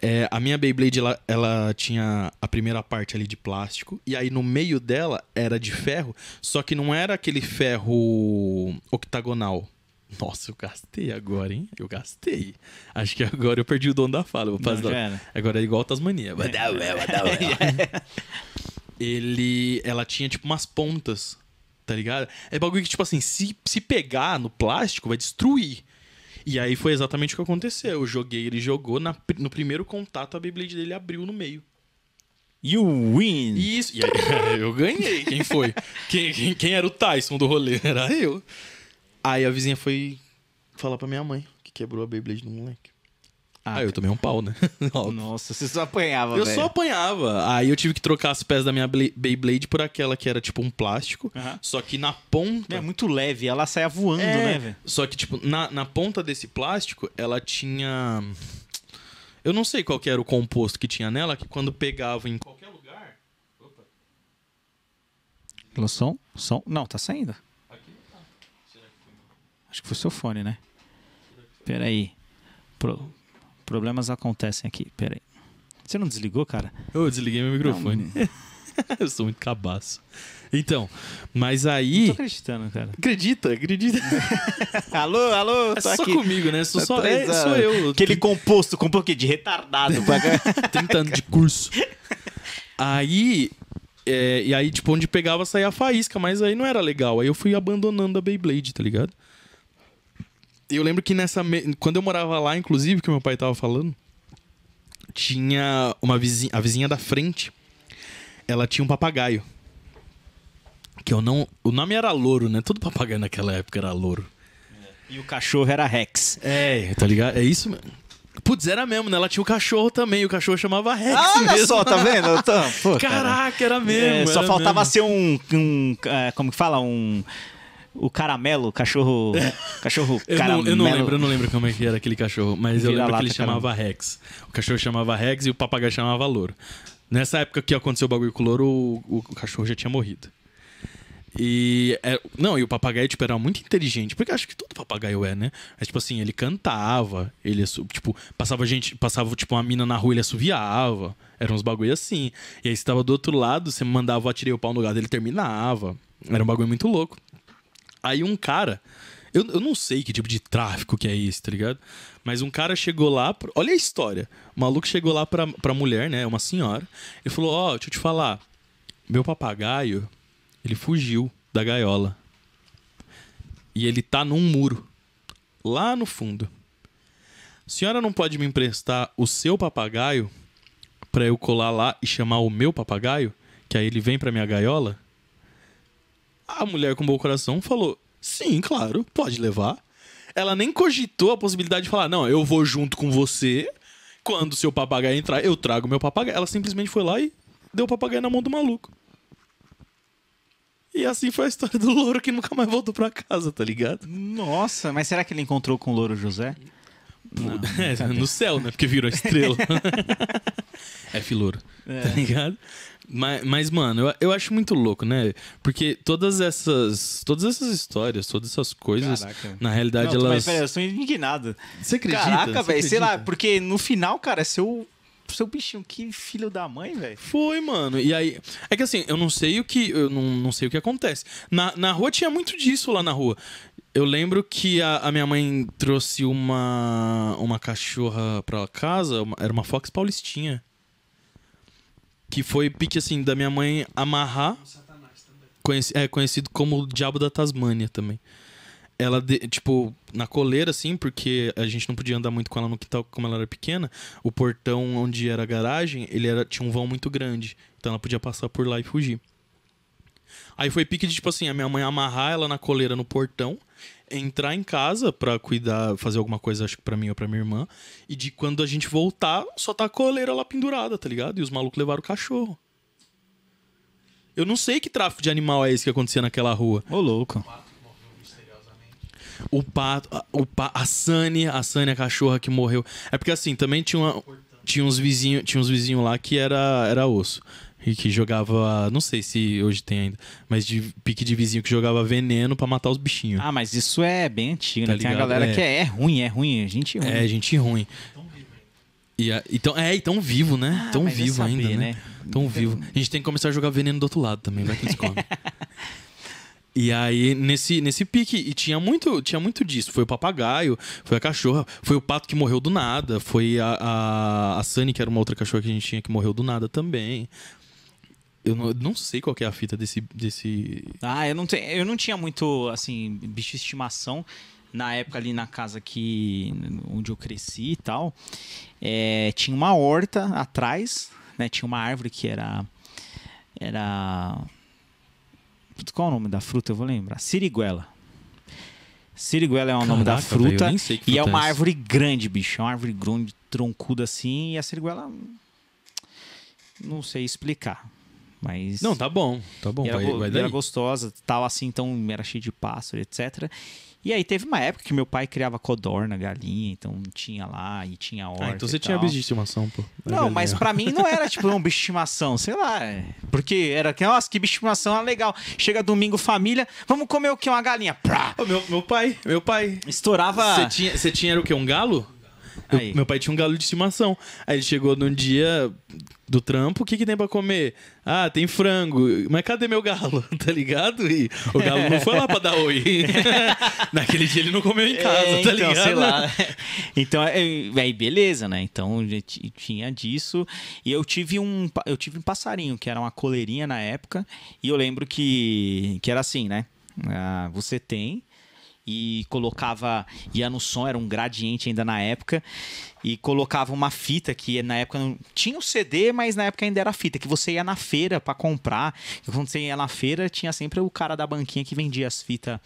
É, a minha Beyblade, ela, ela tinha a primeira parte ali de plástico. E aí, no meio dela, era de ferro. Só que não era aquele ferro octagonal. Nossa, eu gastei agora, hein? Eu gastei. Acho que agora eu perdi o dono da fala. Vou Não. Agora é igual Tasmania. Ele ela tinha tipo umas pontas, tá ligado? É bagulho que tipo assim, se, se pegar no plástico vai destruir. E aí foi exatamente o que aconteceu. Eu joguei, ele jogou na, no primeiro contato a Beyblade dele abriu no meio. You win! Isso, e aí eu ganhei. Quem foi? Quem, quem, quem era o Tyson do rolê? Era eu. Aí a vizinha foi falar pra minha mãe que quebrou a Beyblade do moleque. Ah, aí eu tomei um pau, né? Nossa, você só apanhava, Eu velho. só apanhava. Aí eu tive que trocar as peças da minha Bla- Beyblade por aquela que era tipo um plástico. Só que na ponta. É muito leve, ela saia voando, É, né, velho? Só que, tipo, na, na ponta desse plástico, ela tinha. Eu não sei qual que era o composto que tinha nela, que quando pegava em qualquer lugar. Opa, som? Som? Não, tá saindo. aqui tá. Será que foi meu? Acho que foi seu fone, né? Peraí. Pro... Problemas acontecem aqui, peraí. Você não desligou, cara? Eu desliguei meu microfone. Não, eu sou muito cabaço. Então, mas Tô aí. acreditando, cara. Acredita, acredita. alô, alô, É tô só aqui. comigo, né? Sou, só, Três é, sou eu. Aquele composto, comprou o quê? De retardado. pra cá. 30 anos de curso. Aí. é, e aí, tipo, onde pegava saía a faísca, mas aí não era legal. Aí eu fui abandonando a Beyblade, tá ligado? Eu lembro que nessa. me- Quando eu morava lá, inclusive, que meu pai tava falando, tinha uma vizinha. A vizinha da frente. Ela tinha um papagaio. Que eu não. O nome era Louro, né? Todo papagaio naquela época era Louro. e o cachorro era Rex. É, tá ligado? É isso mesmo. Putz, era mesmo, né? Ela tinha o cachorro também. O cachorro chamava Rex. Ah, olha mesmo. só, tá vendo? Então, pô, cara. Caraca, era É, mesmo. só era faltava mesmo. ser um, um, é, como que fala, um o caramelo, cachorro, cachorro Eu caramelo. não, eu não lembro, eu não lembro como é que era aquele cachorro, mas eu lembro que ele chamava Rex. O cachorro chamava Rex e o papagaio chamava Louro. Nessa época que aconteceu o bagulho com o Louro, o, o cachorro já tinha morrido. E. é- não, e o papagaio, tipo, era muito inteligente, porque acho que todo papagaio é, né? Mas, tipo assim, ele cantava, ele, tipo, passava gente, passava, tipo, uma mina na rua, ele assoviava. Eram uns bagulho assim. E aí você tava do outro lado, você mandava, atirei o pau no gado, ele terminava. Era um bagulho muito louco. Aí um cara. Eu, eu não sei que tipo de tráfico que é esse, tá ligado? Mas um cara chegou lá. Olha a história. O maluco chegou lá pra, pra mulher, né? Uma senhora. Ele falou: Ó, deixa eu te falar. Meu papagaio, ele fugiu da gaiola. E ele tá num muro. Lá no fundo. A senhora não pode me emprestar o seu papagaio pra eu colar lá e chamar o meu papagaio? Que aí ele vem pra minha gaiola? A mulher com bom coração falou: sim, claro, pode levar. Ela nem cogitou a possibilidade de falar: não, eu vou junto com você. Quando seu papagaio entrar, eu trago meu papagaio. Ela simplesmente foi lá e deu o papagaio na mão do maluco. E assim foi a história do louro que nunca mais voltou pra casa, tá ligado? Nossa, mas será que ele encontrou com o Louro José? É, no céu, né? Porque virou estrela. F louro. Tá ligado? Mas, mas mano, eu, eu acho muito louco, né? Porque todas essas. Todas essas histórias, todas essas coisas, Caraca. na realidade, Não, elas. Mas peraí, eu estou indignado. Você acredita? Caraca, velho, sei lá, porque no final, cara, é seu, seu bichinho, que filho da mãe, velho. Foi, mano. E aí. É que assim, eu não sei o que. Eu não, não sei o que acontece. Na, na rua tinha muito disso lá na rua. Eu lembro que a, a minha mãe trouxe uma, uma cachorra pra casa, uma- era uma Fox Paulistinha. Que foi pique assim, da minha mãe amarrar. Conheci, é conhecido como o Diabo da Tasmânia também. Ela, de- tipo, na coleira, assim, porque a gente não podia andar muito com ela no quintal, como ela era pequena, o portão onde era a garagem, ele era, tinha um vão muito grande. Então ela podia passar por lá e fugir. Aí foi pique de, tipo assim, a minha mãe amarrar ela na coleira no portão, entrar em casa pra cuidar, fazer alguma coisa, acho que pra mim ou pra minha irmã, e de quando a gente voltar, só tá a coleira lá pendurada, tá ligado? E os malucos levaram o cachorro. Eu não sei que tráfico de animal é esse que acontecia naquela rua. Ô, louco. O pato, a- o pa, a Sunny, a Sunny, a cachorra que morreu. É porque assim, também tinha, uma, tinha uns vizinhos, tinha uns vizinhos lá que era, era osso. E que jogava, não sei se hoje tem ainda, mas de pique de vizinho que jogava veneno pra matar os bichinhos. Ah, mas isso é bem antigo, Tá né? Tem a galera É. que é, é ruim, é ruim, é gente ruim. É, gente ruim. E então, é, e tão vivo, né? Ah, tão é vivo saber, ainda, né? né? Tão vivo. A gente tem que começar a jogar veneno do outro lado também, vai que eles comem. E aí, nesse, nesse pique, e tinha muito, tinha muito disso. Foi o papagaio, foi a cachorra, foi o pato que morreu do nada, foi a, a, a Sunny, que era uma outra cachorra que a gente tinha que morreu do nada também. Eu não, não sei qual é a fita desse. desse... Ah, eu não, te, eu não tinha muito, assim, bicho de estimação na época ali na casa que onde eu cresci e tal. É, tinha uma horta atrás, né? Tinha uma árvore que era era qual é o nome da fruta? Eu vou lembrar. Siriguela. Siriguela é o nome da Caraca, velho, eu fruta. sei que e é fruta é uma essa. árvore grande, bicho. É uma árvore grande, troncuda assim. E a siriguela. Não sei explicar. Mas. Não, tá bom, tá bom, era, vai, go- vai era gostosa, tal assim, então era cheio de pássaro, etc. E aí teve uma época que meu pai criava codorna, galinha, então tinha lá e tinha horta. Ah, então você e tinha bicho de estimação, pô. Não, mas pra mim não era tipo um bicho de estimação, sei lá. é. Porque era que, nossa, que bicho de estimação é legal. Chega domingo, família, vamos comer o que? Uma galinha. Prá! Ô, meu, meu pai, meu pai. Estourava. Você tinha, você tinha o quê? Um galo? Eu- meu pai tinha um galo de estimação. Aí ele chegou num dia do trampo, o que, que tem pra comer? Ah, tem frango. Mas cadê meu galo? Tá ligado? E o galo não foi lá pra dar oi. Naquele dia ele não comeu em casa, É, tá então, ligado? sei lá. Então, é, aí beleza, né? Então tinha disso. E eu tive um eu tive um passarinho, que era uma coleirinha na época. E eu lembro que, que era assim, né? Ah, você tem e colocava ia no som era um gradiente ainda na época e colocava uma fita que na época não tinha o CD mas na época ainda era fita que você ia na feira pra comprar e quando você ia na feira tinha sempre o cara da banquinha que vendia as fitas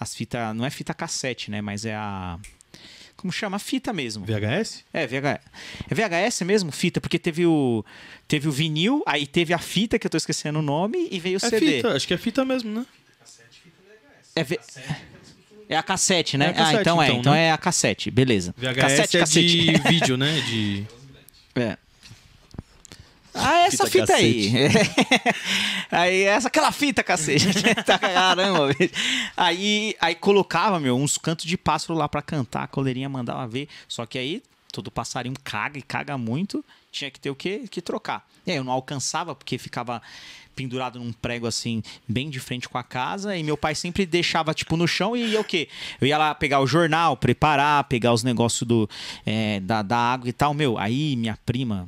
as fitas não é fita cassete né mas é a como chama fita mesmo VHS? é, VH... é VHS mesmo, fita, porque teve o teve o vinil, aí teve a fita, que eu tô esquecendo o nome, e veio o É CD. fita, acho que é fita mesmo, né? É, V- é a cassete, né? É a cassete, ah, então, é, então, então né? é a cassete, beleza. VHS cassete, é cassete. de vídeo, né? De... É. Ah, essa Fita fita, aí. aí, essa, aquela fita, cacete. tá, caramba, bicho. Aí, aí colocava, meu, uns cantos de pássaro lá pra cantar, a coleirinha mandava ver. Só que aí, todo passarinho caga e caga muito. Tinha que ter o quê? Que trocar. E aí eu não alcançava, porque ficava pendurado num prego assim, bem de frente com a casa, e meu pai sempre deixava, tipo, no chão e ia o quê? Eu ia lá pegar o jornal, preparar, pegar os negócios do, é, da, da água e tal. Meu, aí minha prima,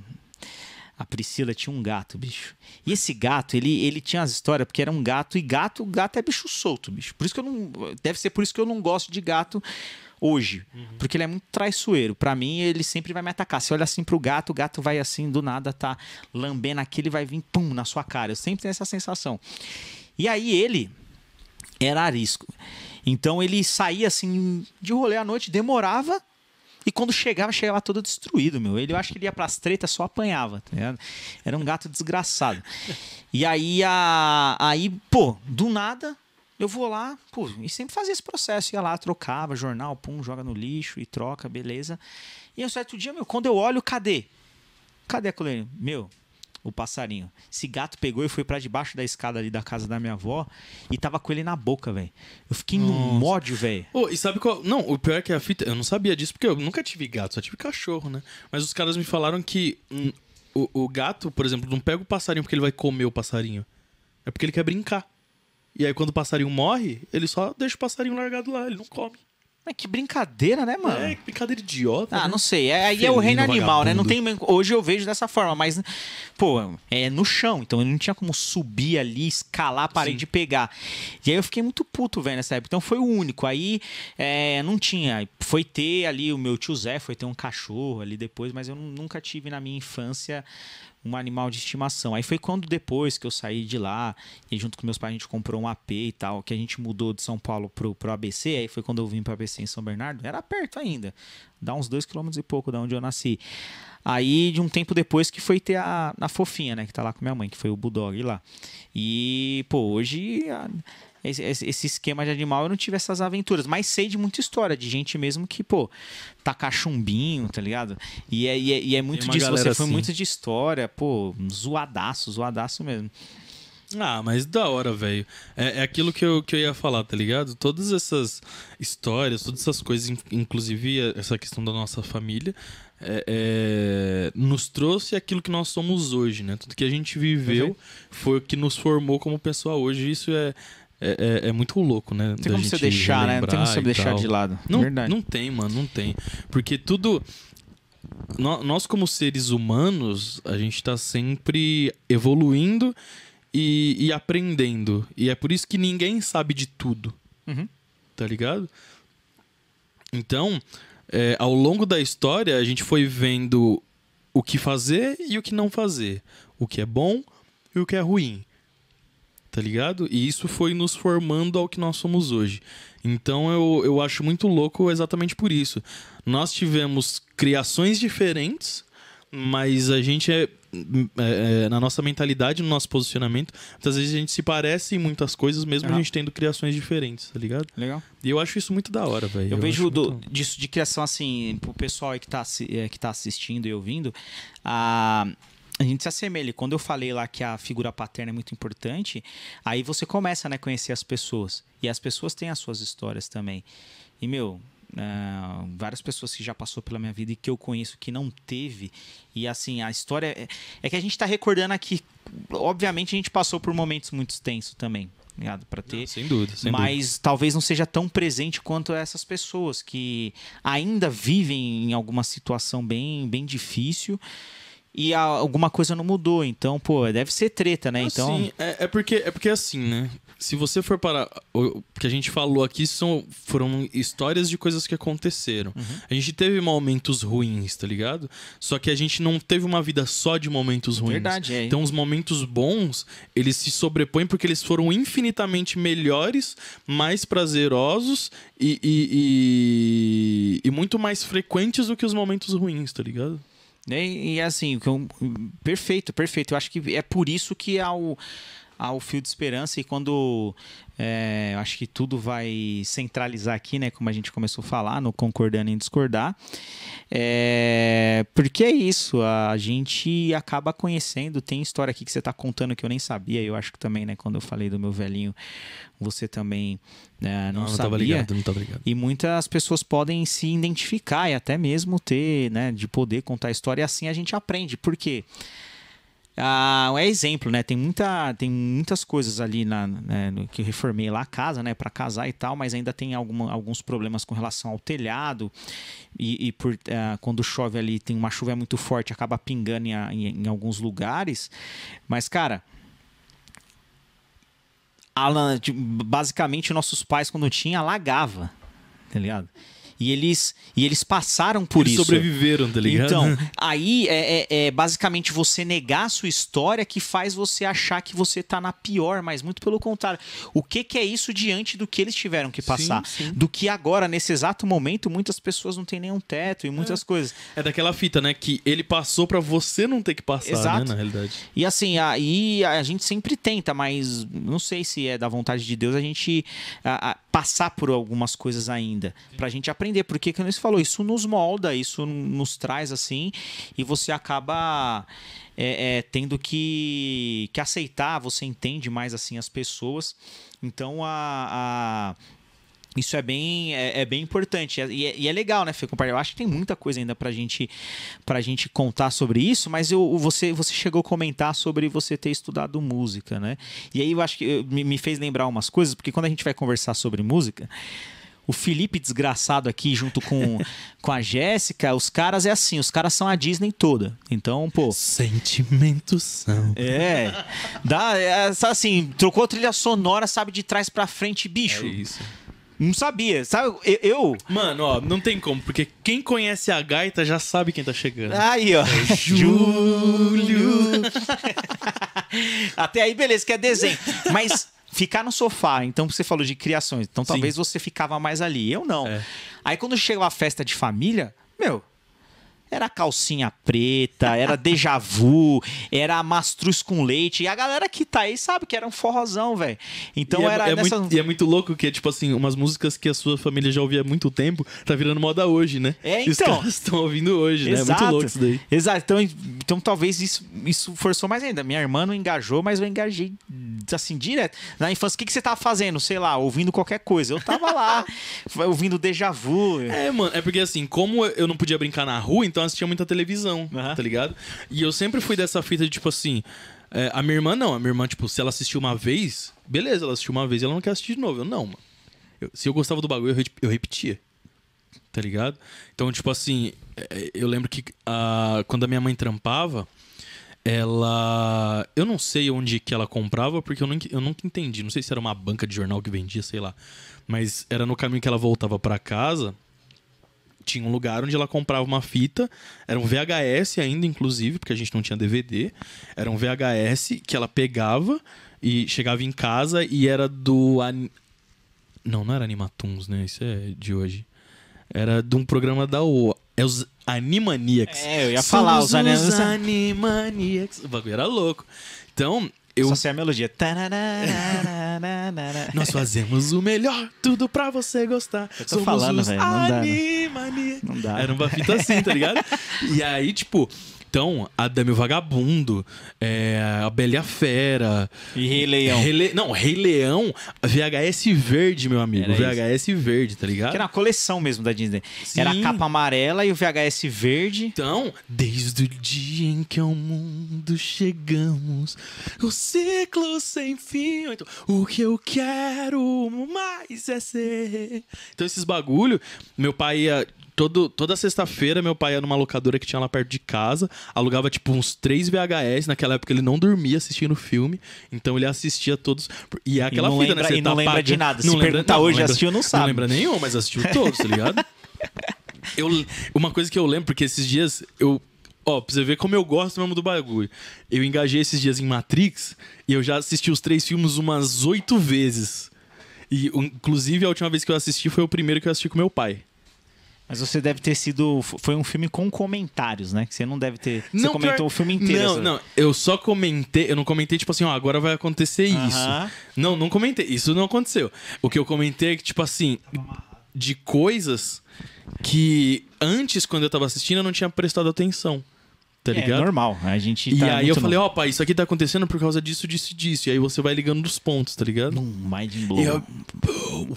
a Priscila tinha um gato, bicho. E esse gato, ele, ele tinha as histórias, porque era um gato, e gato, gato é bicho solto, bicho. Por isso que eu não. Deve ser por isso que eu não gosto de gato hoje. Porque ele é muito traiçoeiro. Pra mim, ele sempre vai me atacar. Você olha assim pro gato, o gato vai assim, do nada, tá lambendo aqui, ele vai vir, pum, na sua cara. Eu sempre tenho essa sensação. E aí ele era arisco. Então ele saía assim de rolê à noite, demorava. E quando chegava, chegava todo destruído, meu. Ele, eu acho que ele ia pras tretas, só apanhava, tá? Era um gato desgraçado. E aí, a, aí, pô, do nada, eu vou lá, pô, e sempre fazia esse processo. Ia lá, trocava, jornal, pum, joga no lixo e troca, beleza. E um certo dia, meu, quando eu olho, cadê? Cadê a coleirinha? Meu, o passarinho. Esse gato pegou e foi pra debaixo da escada ali da casa da minha avó e tava com ele na boca, velho. Eu fiquei num ódio, velho. Ô, e sabe qual. Não, o pior é que a fita. Eu não sabia disso, porque eu nunca tive gato, só tive cachorro, né? Mas os caras me falaram que hum, o, o gato, por exemplo, não pega o passarinho porque ele vai comer o passarinho. É porque ele quer brincar. E aí, quando o passarinho morre, ele só deixa o passarinho largado lá, ele não come. Mas que brincadeira, né, mano? É, que brincadeira idiota. Ah, né? não sei. É, aí é o reino animal, né? Não vagabundo. tem, hoje eu vejo dessa forma, mas, pô, é no chão. Então ele não tinha como subir ali, escalar a parede Sim. e pegar. E aí eu fiquei muito puto, velho, nessa época. Então foi o único. Aí é, não tinha. Foi ter ali, o meu tio Zé foi ter um cachorro ali depois, mas eu nu- nunca tive na minha infância um animal de estimação. Aí foi quando depois que eu saí de lá, e junto com meus pais a gente comprou um AP e tal, que a gente mudou de São Paulo pro, pro ABC, aí foi quando eu vim pro ABC em São Bernardo, era perto ainda, dá uns dois quilômetros e pouco da onde eu nasci. Aí, de um tempo depois, que foi ter a, a fofinha, né? Que tá lá com minha mãe, que foi o Bulldog lá. E, pô, hoje. a- esse, esse- esquema de animal eu não tive essas aventuras, mas sei de muita história, de gente mesmo que, pô, tá cachumbinho, tá ligado? E é, e é, e é muito disso, você galera foi assim. muito de história, pô, zoadaço, zoadaço mesmo. Ah, mas da hora, velho. É, é aquilo que eu, que eu ia falar, tá ligado? Todas essas histórias, todas essas coisas, in- inclusive essa questão da nossa família, é- é, nos trouxe aquilo que nós somos hoje, né? Tudo que a gente viveu foi o que nos formou como pessoa hoje. Isso é, é, é- é muito louco, né? Não tem como você deixar, né? Não tem como você deixar tal. de lado. Não, Verdade. não tem, mano, não tem. Porque tudo. nó- Nós, como seres humanos, a gente tá sempre evoluindo e, e aprendendo. E é por isso que ninguém sabe de tudo. Uhum. Tá ligado? Então, é, ao longo da história, a gente foi vendo o que fazer e o que não fazer. O que é bom e o que é ruim. Tá ligado? E isso foi nos formando ao que nós somos hoje. Então eu, eu acho muito louco exatamente por isso. Nós tivemos criações diferentes, mas a gente é, é, é, na nossa mentalidade, no nosso posicionamento, muitas vezes a gente se parece em muitas coisas, mesmo a Aham. gente tendo criações diferentes, tá ligado? Legal. E eu acho isso muito da hora, velho. Eu, vejo acho do- muito- disso de criação assim, pro pessoal aí que tá, eh, que tá assistindo e ouvindo, a, a gente se assemelha. Quando eu falei lá que a figura paterna é muito importante, aí você começa né, a conhecer as pessoas. E as pessoas têm as suas histórias também. E, meu, ah, várias pessoas que já passou pela minha vida e que eu conheço que não teve. E assim, a história. É, é que a gente tá recordando aqui. Obviamente a gente passou por momentos muito tensos também. ligado? Pra ter Não, sem dúvida, sem dúvida. mas talvez não seja tão presente quanto essas pessoas que ainda vivem em alguma situação bem, bem difícil e a- alguma coisa não mudou. Então, pô, deve ser treta, né? Então, Assim, é, é porque é porque assim, né? Se você for para o que a gente falou aqui são foram histórias de coisas que aconteceram. Uhum. A gente teve momentos ruins, tá ligado? Só que a gente não teve uma vida só de momentos ruins. Verdade, é. Então os momentos bons, eles se sobrepõem porque eles foram infinitamente melhores, mais prazerosos e, e, e, e muito mais frequentes do que os momentos ruins, tá ligado? Né? E, e assim, que eu- perfeito, perfeito. Eu acho que é por isso que há o, há o fio de esperança e quando é, eu acho que tudo vai centralizar aqui, né? Como a gente começou a falar, no concordando em discordar. É, porque é isso, a gente acaba conhecendo, tem história aqui que você está contando que eu nem sabia, eu acho que também, né, quando eu falei do meu velhinho, você também né, não, não sabia. tava ligado, não tava ligado. E muitas pessoas podem se identificar e até mesmo ter, né, de poder contar a história e assim a gente aprende. Por quê? Ah, é exemplo, né? Tem, muita, tem muitas coisas ali na, né, que eu reformei lá a casa, né? para casar e tal, mas ainda tem alguma, alguns problemas com relação ao telhado. E, e por, ah, quando chove ali, tem uma chuva muito forte, acaba pingando em, em- em alguns lugares. Mas, cara, Alan, tipo, basicamente nossos pais quando tinha alagava, tá ligado? E eles e eles passaram por Eles isso. sobreviveram, tá ligado? Então, aí é, é- é basicamente você negar a sua história que faz você achar que você tá na pior, mas muito pelo contrário. O que, que é isso diante do que eles tiveram que passar? sim. Do que agora, nesse exato momento, muitas pessoas não têm nenhum teto e muitas coisas. É daquela fita, né? Que ele passou pra você não ter que passar, Exato. né? Na realidade. E assim, aí a gente sempre tenta, mas não sei se é da vontade de Deus a gente a- a, passar por algumas coisas ainda, pra gente aprender, porque como você falou, isso nos molda, isso nos traz assim, e você acaba é, é, tendo que, que aceitar, você entende mais assim as pessoas. Então a- a isso é bem, é, é bem importante. E é, e é legal, né, Fê. Eu acho que tem muita coisa ainda pra gente, pra gente contar sobre isso, mas eu, você, você chegou a comentar sobre você ter estudado música, né? E aí eu acho que me, me fez lembrar umas coisas, porque quando a gente vai conversar sobre música. O Felipe desgraçado aqui, junto com, com a Jéssica, os caras é assim, os caras são a Disney toda. Então, pô. Sentimentos são. É. Dá, é, assim, trocou trilha sonora, sabe, de trás pra frente, bicho. É isso. Não sabia. Sabe, eu- Mano, ó, não tem como, porque quem conhece a gaita já sabe quem tá chegando. Aí, ó. Júlio. Até aí, beleza, que é desenho. Mas ficar no sofá, então você falou de criações. Então talvez você ficava mais ali. Eu não. É. Aí quando chega uma festa de família, meu. Era calcinha preta, era déjà vu, era mastruz com leite. E a galera que tá aí sabe que era um forrozão, velho. Então e é, era é nessa... muito, e é muito louco que é tipo assim, umas músicas que a sua família já ouvia há muito tempo, tá virando moda hoje, né? É, os então. caras estão ouvindo hoje, né? É muito louco isso daí. Exato. Então, então talvez isso, isso forçou mais ainda. Minha irmã não engajou, mas eu engajei assim, direto. Na infância, o que, que você tava fazendo? Sei lá, ouvindo qualquer coisa. Eu tava lá, ouvindo déjà vu. É, mano, é porque assim, como eu não podia brincar na rua, então eu assistia muita televisão, Aham. tá ligado? E eu sempre fui dessa fita de tipo assim. é, a minha irmã não, a minha irmã, tipo, se ela assistiu uma vez, beleza, ela assistiu uma vez ela não quer assistir de novo. Eu não, mano. Eu- se eu gostava do bagulho, eu, eu repetia. Tá ligado? Então, tipo assim, é, eu lembro que ah, quando a minha mãe trampava, ela. Eu não sei onde que ela comprava, porque eu nunca, eu nunca entendi. Não sei se era uma banca de jornal que vendia, sei lá. Mas era no caminho que ela voltava pra casa. Tinha um lugar onde ela comprava uma fita. Era um VHS ainda, inclusive, porque a gente não tinha DVD. Era um VHS que ela pegava e chegava em casa e era do. Ani- Não, não era Animatoons, né? Isso é de hoje. Era de um programa da O. É os Animaniacs. É, eu ia falar, Somos os Ani- os Animaniacs. O bagulho era louco. Então, eu Só sei a melodia. Nós fazemos o melhor, tudo pra você gostar. Eu tô falando, os velho, não dá, né? Não dá. Era uma fita assim, tá ligado? e aí, tipo, então, a o Vagabundo, é, a Bela e a Fera. E Rei Leão. Rei Le- Não, Rei Leão, VHS verde, meu amigo. Era VHS verde, tá ligado? Que era uma coleção mesmo da Disney. Era a Sim. capa amarela e o VHS verde. Então, desde o dia em que ao mundo chegamos, o ciclo sem fim. Então, o que eu quero mais é ser. Então, esses bagulho, meu pai ia. Todo, toda sexta-feira, meu pai ia numa locadora que tinha lá perto de casa, alugava tipo uns três VHS. Naquela época ele não dormia assistindo filme, então ele assistia todos. E é aquela não fita, lembra- né? Você e não tá lembra pagando- de nada. Se Não lembra- perguntar não, hoje, lembra- assistiu, não sabe. Não lembra nenhum, mas assistiu todos, tá ligado? Eu, uma coisa que eu lembro, porque esses dias eu. Ó, pra você ver como eu gosto mesmo do bagulho. Eu engajei esses dias em Matrix e eu já assisti os três filmes umas oito vezes. E, inclusive, a última vez que eu assisti foi o primeiro que eu assisti com meu pai. Mas você deve ter sido. Foi um filme com comentários, né? Que você não deve ter. Você comentou pior- o filme inteiro. Não, essa- não. Eu só comentei. Eu não comentei, tipo assim, ó, agora vai acontecer isso. Aham. Não, não comentei. Isso não aconteceu. O que eu comentei é que, tipo assim, de coisas que antes, quando eu tava assistindo, eu não tinha prestado atenção. Tá É ligado? normal. A gente E tá aí eu falei, no- ó, pai, isso aqui tá acontecendo por causa disso, disso e disso. E aí você vai ligando dos pontos, tá ligado? Hum, Mind blow. E eu,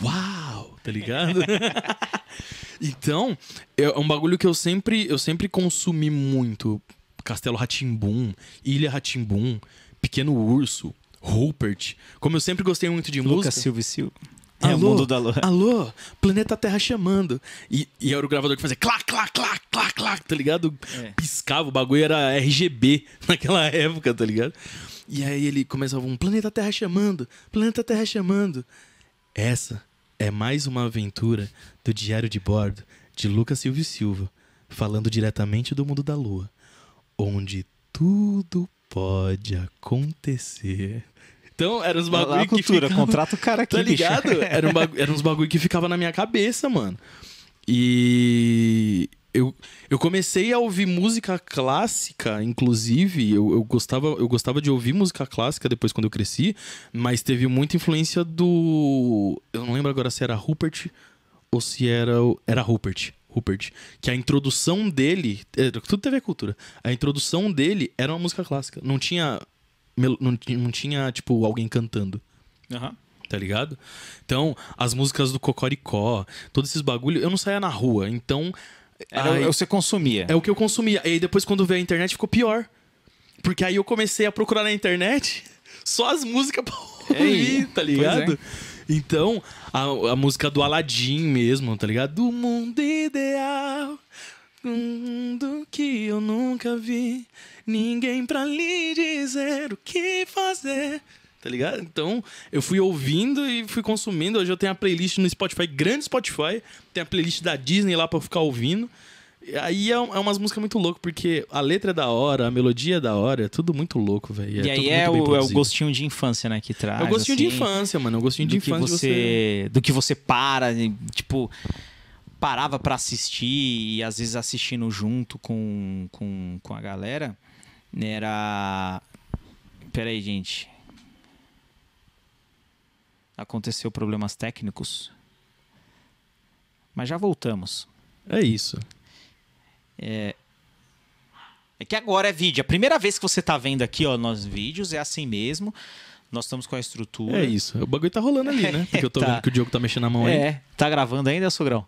uau, tá ligado? então, é um bagulho que eu sempre, eu sempre consumi muito. Castelo Ratimbum, Ilha Ratimbum, Pequeno Urso, Rupert. Como eu sempre gostei muito de Lucas música. Silva e Silva. É o mundo da lua. Alô, planeta Terra chamando. E, e era o gravador que fazia clac, clac, clac, clac, clac, tá ligado? É. Piscava, o bagulho era RGB naquela época, tá ligado? E aí ele começava um planeta Terra chamando, planeta Terra chamando. Essa é mais uma aventura do Diário de Bordo de Lucas Silva e Silva, falando diretamente do mundo da lua, onde tudo pode acontecer. Então, eram os lá bagulho cultura, que ficavam- contrata o cara aqui, Tá ligado? Era, um bagu- era uns bagulho que ficava na minha cabeça, mano. E eu, eu comecei a ouvir música clássica, inclusive. Eu, eu, gostava, eu gostava de ouvir música clássica depois quando eu cresci, mas teve muita influência do. Eu não lembro agora se era Rupert ou se era. Era Rupert. Rupert. Que a introdução dele. é, tudo teve a cultura. A introdução dele era uma música clássica. Não tinha. Não, tinha- não tinha, tipo, alguém cantando Aham. tá ligado? Então, as músicas do Cocoricó, todos esses bagulho, eu não saía na rua, então Era, aí- você consumia. é o que eu consumia. E aí depois quando veio a internet ficou pior. Porque aí eu comecei a procurar na internet só as músicas pra É, ouvir, tá pois ligado? é. Então, a, a música do Aladdin mesmo, tá ligado? Do mundo ideal, um mundo que eu nunca vi, ninguém pra lhe dizer o que fazer. Tá ligado? Então, eu fui ouvindo e fui consumindo. Hoje eu tenho a playlist no Spotify, grande Spotify. Tem a playlist da Disney lá pra eu ficar ouvindo. E aí é, é umas músicas muito loucas, porque a letra é da hora, a melodia é da hora, é tudo muito louco, velho. E tudo aí é o, é o gostinho de infância, né, que traz. É o gostinho de assim, infância, mano. É o gostinho de do que infância de você, do que você para, e, tipo, parava pra assistir e às vezes assistindo junto com, com, com a galera, era. Pera aí, gente. Aconteceu problemas técnicos. Mas já voltamos. É isso. É que agora é vídeo. A primeira vez que você tá vendo aqui, ó, nos vídeos, é assim mesmo. Nós estamos com a estrutura. É isso. O bagulho tá rolando ali, né? Porque eu tô Tá. vendo que o Diogo tá mexendo a mão aí. É, tá gravando ainda, Sogrão?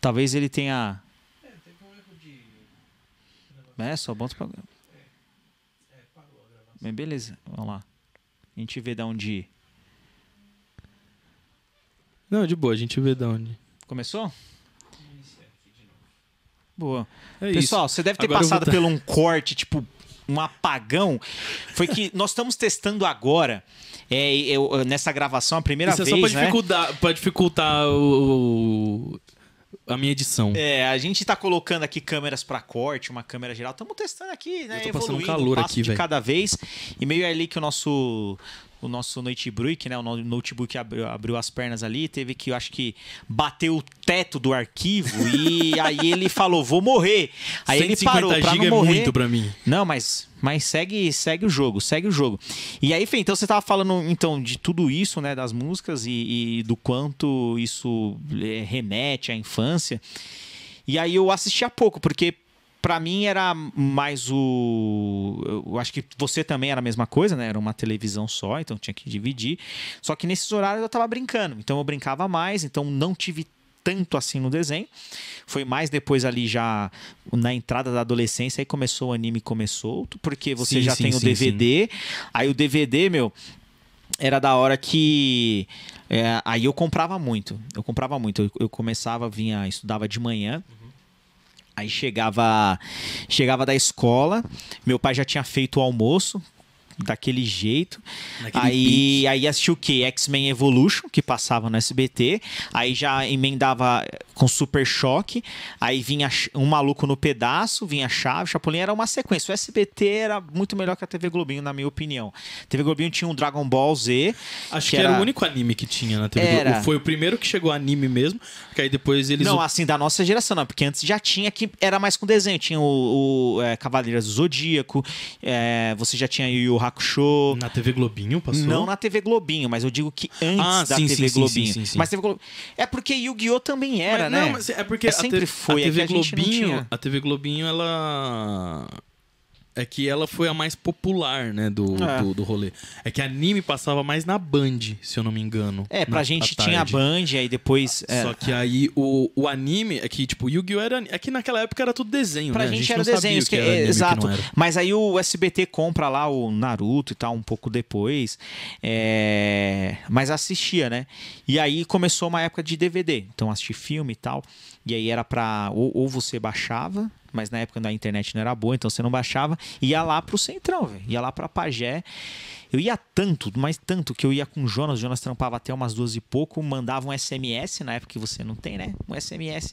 Talvez ele tenha. É, só bota pra. Mas beleza, vamos lá. A gente vê da onde. Não, de boa, a gente vê de onde. Começou? Boa. É Pessoal, isso. você deve ter Agora passado por um corte, tipo, um apagão. Foi que nós estamos testando agora, é, eu- nessa gravação, a primeira Isso é vez, só pra né? dificultar, pra dificultar o, a minha edição. É, a gente tá colocando aqui câmeras pra corte, uma câmera geral. Estamos testando aqui, né? Eu tô passando calor aqui, de velho. cada vez. E meio ali que o nosso o nosso notebook, né? O no- notebook abriu, abriu as pernas ali, teve que, eu acho que, bater o teto do arquivo e aí ele falou, vou morrer. Aí ele 150 parou pra não é morrer. muito pra mim. Não, mas, mas segue, segue o jogo, segue o jogo. E aí, Fê, então você tava falando então de tudo isso, né, das músicas e, e do quanto isso é, remete à infância. E aí eu assisti há pouco, porque pra mim era mais o. Eu acho que você também era a mesma coisa, né? Era uma televisão só, então tinha que dividir. Só que nesses horários eu tava brincando, então eu brincava mais, então não tive tanto assim no desenho. Foi mais depois ali já na entrada da adolescência, aí começou o anime começou, porque você Sim, já sim, tem o sim, DVD. Aí o DVD, meu, era da hora que. é, aí eu comprava muito. Eu comprava muito. Eu, eu começava, vinha, estudava de manhã. Aí chegava, chegava da escola, meu pai já tinha feito o almoço daquele jeito. Naquele aí, aí assistiu o quê? X-Men Evolution, que passava no SBT. Aí já emendava com Super Choque. Aí vinha um maluco no pedaço, vinha Chave, Chapolin. Era uma sequência. O SBT era muito melhor que a TV Globinho, na minha opinião. A TV Globinho tinha um Dragon Ball Z. Acho que, era... era o único anime que tinha na TV. Era. Globo. Foi o primeiro que chegou anime mesmo, que aí depois eles... Não, assim, da nossa geração, não, porque antes já tinha que era mais com desenho. Tinha o, o é, Cavaleiros do Zodíaco, é, você já tinha Yu Yu Hakusho. Na TV Globinho passou? Não na TV Globinho, mas eu digo que antes Ah, da sim, TV sim, Globinho. sim, sim, sim. Mas TV Glo... É porque Yu-Gi-Oh! também era, Mas né? Não, mas é porque É, a sempre te- foi, a é TV a não Globinho, tinha. a TV Globinho, ela é que ela foi a mais popular, né, do, É. do, do rolê. É que anime passava mais na Band, se eu não me engano. É, pra na- gente tinha a. Band, aí depois. é, Só que aí o, o anime é que, tipo, Yu-Gi-Oh! era. É que naquela época era tudo desenho, Pra né? gente, a era não sabia desenhos o que, era anime, que exato. era. Mas aí o SBT compra lá o Naruto e tal um pouco depois. é, Mas assistia, né? E aí começou uma época de DVD. Então assisti filme e tal. E aí era pra. Ou, ou você baixava, mas na época da internet não era boa, então você não baixava. Ia lá pro Centrão, velho. Ia lá pra Pagé. Eu ia tanto, mas tanto, que eu ia com o Jonas, o Jonas trampava até umas duas e pouco, mandava um SMS, na época que você não tem, né? Um SMS.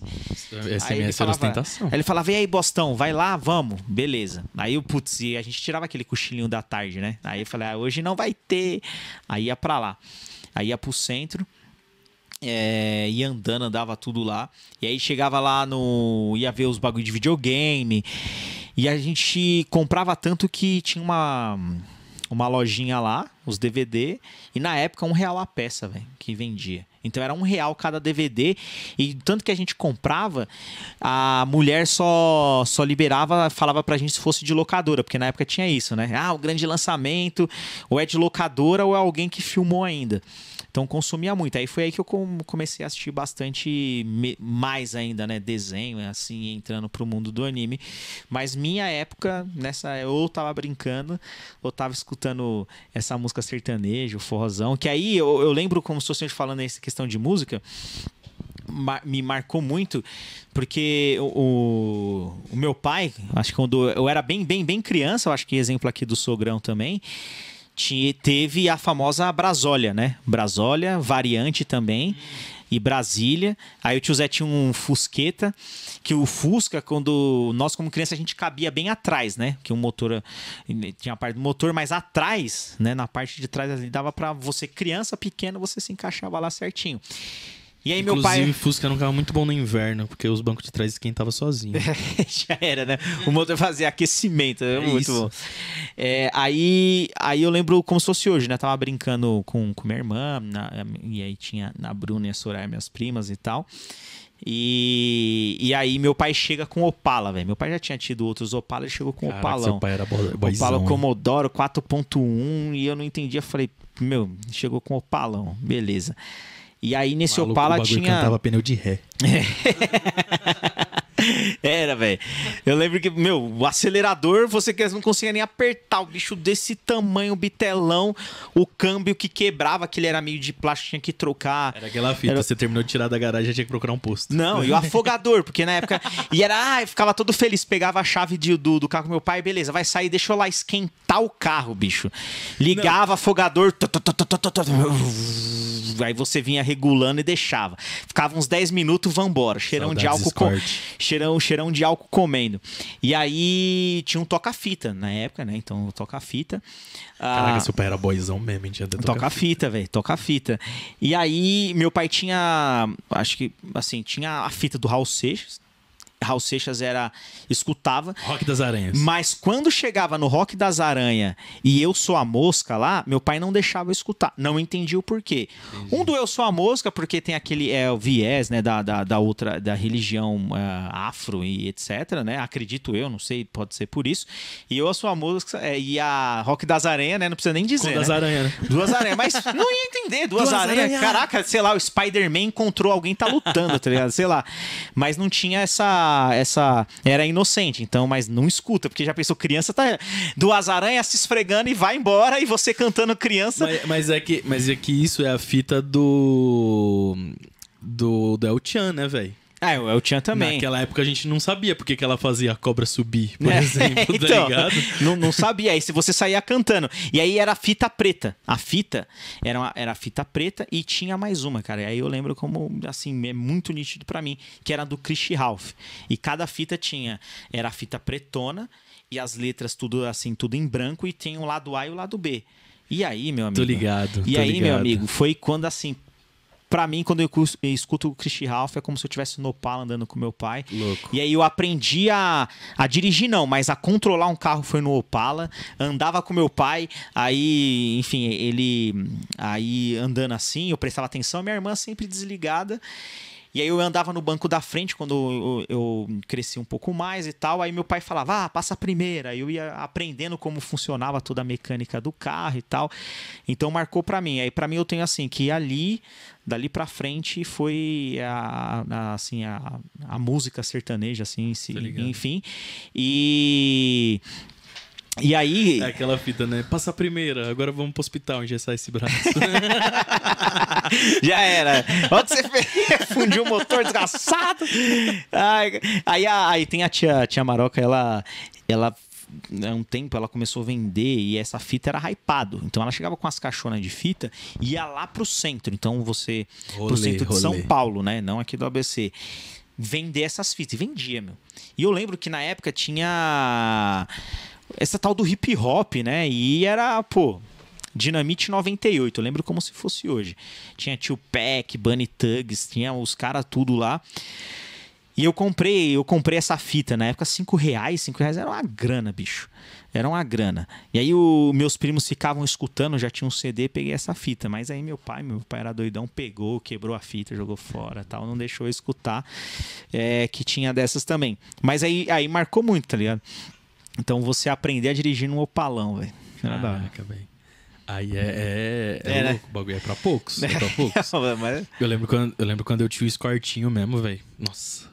Aí ele SMS era falava- ostentação. Aí ele falava, e aí, Bostão, vai lá, vamos. Beleza. Aí o putz, e a gente tirava aquele cochilinho da tarde, né? Aí eu falei, ah, hoje não vai ter. Aí ia pra lá. Aí ia pro centro. É, ia andando, andava tudo lá. E aí chegava lá no. ia ver os bagulho de videogame. E a gente comprava tanto que tinha uma. Uma lojinha lá, os DVD, e na época um real a peça, velho, que vendia. Então era um real cada DVD, e tanto que a gente comprava, a mulher só só liberava, falava pra gente se fosse de locadora, porque na época tinha isso, né? Ah, o grande lançamento, ou é de locadora ou é alguém que filmou ainda. Então consumia muito. Aí foi aí que eu com- comecei a assistir bastante mais ainda, né? Desenho, assim, entrando pro mundo do anime. Mas minha época, nessa, eu tava brincando, ou tava escutando essa música sertanejo, forrozão, que aí eu, eu lembro como se fosse falando essa questão de música, me marcou muito, porque o, o, o meu pai, acho que quando eu era bem, bem, bem criança, eu acho que exemplo aqui do sogrão também, tinha, teve a famosa Brasólia, né? Brasólia, variante também. E Brasília. Aí o tio Zé tinha um Fusqueta, que o Fusca, quando nós, como criança, a gente cabia bem atrás, né? Que o motor tinha a parte do motor, mas atrás, né? Na parte de trás dava pra você, criança pequena, você se encaixava lá certinho. E aí meu Inclusive, pai. Fusca era um carro muito bom no inverno, porque os bancos de trás esquentavam sozinho. Já era, né? O motor fazia aquecimento, é muito isso. bom. É, aí, aí eu lembro como se fosse hoje, né? Tava brincando com, com minha irmã, na- e aí tinha na Bruna e a Soraya, minhas primas e tal. E, e aí meu pai chega com Opala, velho. Meu pai já tinha tido outros Opala, ele chegou com Caraca, Opalão. seu pai era bo- boizão, Opala hein? Commodoro 4.1 e eu não entendia. Falei, meu, chegou com Opalão, beleza. E aí nesse Maluco, Opala o tinha. cantava pneu de ré. Era, velho. Eu lembro que, meu, o acelerador você não conseguia nem apertar. O bicho desse tamanho, bitelão. O câmbio que quebrava, que ele era meio de plástico, tinha que trocar. Era aquela fita, Era- você terminou de tirar da garagem tinha que procurar um posto. Não, e o afogador, porque na época. E era, ah, ficava todo feliz. Pegava a chave de- do, do carro com meu pai, beleza, vai sair, deixa eu lá esquentar o carro, bicho. Ligava afogador. tu, tu, Aí você vinha regulando e deixava. Ficava uns 10 minutos, vambora. Cheirão de álcool. com-. Cheirão, cheirão de álcool comendo. E aí tinha um toca-fita na época, né? Então, toca-fita. Caraca, Ah, seu pai era boizão mesmo? Tinha até Toca fita, velho, toca fita. E aí, meu pai tinha, acho que, assim, tinha a fita do Raul Seixas. Raul Seixas era, escutava. Rock das Aranhas. Mas quando chegava no Rock das Aranha e Eu Sou a Mosca lá, meu pai não deixava eu escutar. Não entendi o porquê. Um do Eu Sou a Mosca, porque tem aquele é, o viés, né, da, da, da outra, da religião ah, afro e etc, né? Acredito eu, não sei, pode ser por isso. E Eu Sou a Mosca é, e a Rock das Aranhas, né? Não precisa nem dizer, Com das né? Aranhas, né? Duas aranhas, mas não ia entender. Duas, Duas aranhas. aranhas. Caraca, sei lá, o Spider-Man encontrou alguém tá lutando, tá ligado? Sei lá. Mas não tinha essa. Essa Era inocente, então, mas não escuta, porque já pensou, criança tá. Duas aranhas se esfregando e vai embora, e você cantando criança. Mas, mas é que, mas é que isso é a fita do. Do, do El Chan, né, velho? Ah, eu, eu tinha também. Naquela época a gente não sabia porque que ela fazia a cobra subir, por É, exemplo, tá então, ligado? Não, não sabia. Aí se você saía cantando. E aí era fita preta. A fita era, uma, era fita preta e tinha mais uma, cara. E aí eu lembro como, assim, é muito nítido pra mim, que era do Christy Ralph. E cada fita tinha, era a fita pretona e as letras tudo assim, tudo em branco e tem o lado A e o lado B. E aí, meu amigo? Tô ligado. E tô aí, meu ligado. amigo, foi quando assim, Pra mim, quando eu escuto o Christy Ralph, é como se eu estivesse no Opala andando com meu pai. Louco. E aí eu aprendi a, a dirigir, não, mas a controlar um carro foi no Opala. Andava com meu pai, aí, enfim, ele. Aí andando assim, eu prestava atenção, minha irmã sempre desligada. E aí eu andava no banco da frente quando eu, eu cresci um pouco mais e tal. Aí meu pai falava, ah, passa a primeira. Aí eu ia aprendendo como funcionava toda a mecânica do carro e tal. Então marcou pra mim. Aí pra mim eu tenho assim, que ali, dali pra frente foi a, a- assim, a, a música sertaneja, assim, se- enfim. E... E aí... É aquela fita, né? Passa a primeira, agora vamos pro hospital engessar esse braço. Já era. Onde você fez? fundiu o motor desgraçado. Ai, aí, a- aí tem a tia, a tia Maroca, ela, ela há um tempo ela começou a vender e essa fita era hypado. Então ela chegava com as caixonas de fita e ia lá pro centro. Então você pro Rolê, centro de rolê. São Paulo, né? Não aqui do ABC. Vender essas fitas. E vendia, meu. E eu lembro que na época tinha essa tal do hip hop, né? E era, pô, Dinamite 98, eu lembro como se fosse hoje. Tinha Tio Pack, Bunny Tugs, tinha os caras tudo lá. E eu comprei, eu comprei essa fita na época, 5 reais, 5 reais era uma grana, bicho. Era uma grana. E aí o, meus primos ficavam escutando, já tinha um CD, peguei essa fita. Mas aí meu pai, meu pai era doidão, pegou, quebrou a fita, jogou fora tal, não deixou eu escutar. é, que tinha dessas também. Mas aí, aí marcou muito, tá ligado? Então você aprender a dirigir num opalão, velho. Era da hora. Caraca, velho. Aí é. É, é, É, né? louco, o bagulho é pra poucos. É pra poucos. Mas- Eu lembro quando, eu lembro quando eu tinha o escortinho mesmo, velho. Nossa.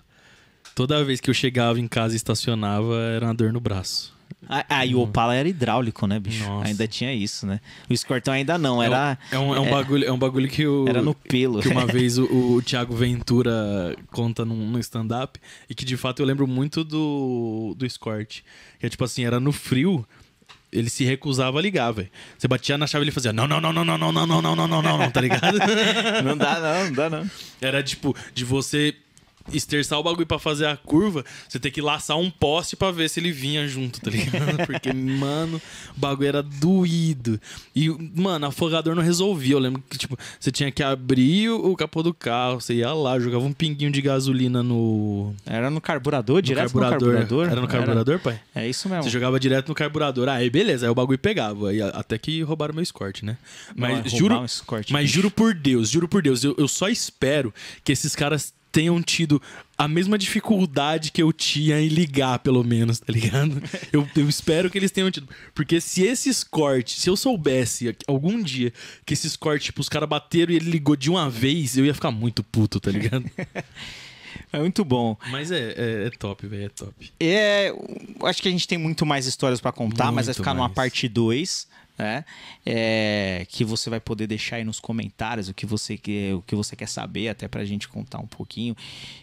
Toda vez que eu chegava em casa e estacionava, era uma dor no braço. Ah, ah, e o Opala era hidráulico, né, bicho? Nossa. Ainda tinha isso, né? O Escortão ainda não, era, É um, é um, é- bagulho, é um bagulho que eu. era no pelo. Que uma vez o, o Thiago Ventura conta num, num stand-up e que de fato eu lembro muito do, do Escort. Que é tipo assim, era no frio, ele se recusava a ligar, velho. Você batia na chave e ele fazia não, não, não, não, não, não, não, não, não, não, não, não, não, tá ligado? não dá não, não dá não. Era tipo, de você esterçar o bagulho pra fazer a curva, você tem que laçar um poste pra ver se ele vinha junto, tá ligado? Porque, mano, o bagulho era doído. E, mano, afogador não resolvia. Eu lembro que, tipo, você tinha que abrir o, capô do carro, você ia lá, jogava um pinguinho de gasolina no. Era no carburador, no direto carburador. no carburador. Era no carburador, pai? É isso mesmo. Você jogava direto no carburador. Aí, beleza, aí o bagulho pegava. Aí, até que roubaram meu escort, né? Mas Não, é juro, um escort, mas bicho. juro por Deus, juro por Deus, eu, eu só espero que esses caras tenham tido a mesma dificuldade que eu tinha em ligar, pelo menos, tá ligado? Eu, eu espero que eles tenham tido. Porque se esse escort, se eu soubesse algum dia que esse escort, tipo, os caras bateram e ele ligou de uma vez, eu ia ficar muito puto, tá ligado? É muito bom. Mas é, é, é top, velho, é top. É, acho que a gente tem muito mais histórias pra contar, mas vai Muito ficar numa mais. parte 2, né? É, que você vai poder deixar aí nos comentários o que você quer, o que você quer saber, até pra gente contar um pouquinho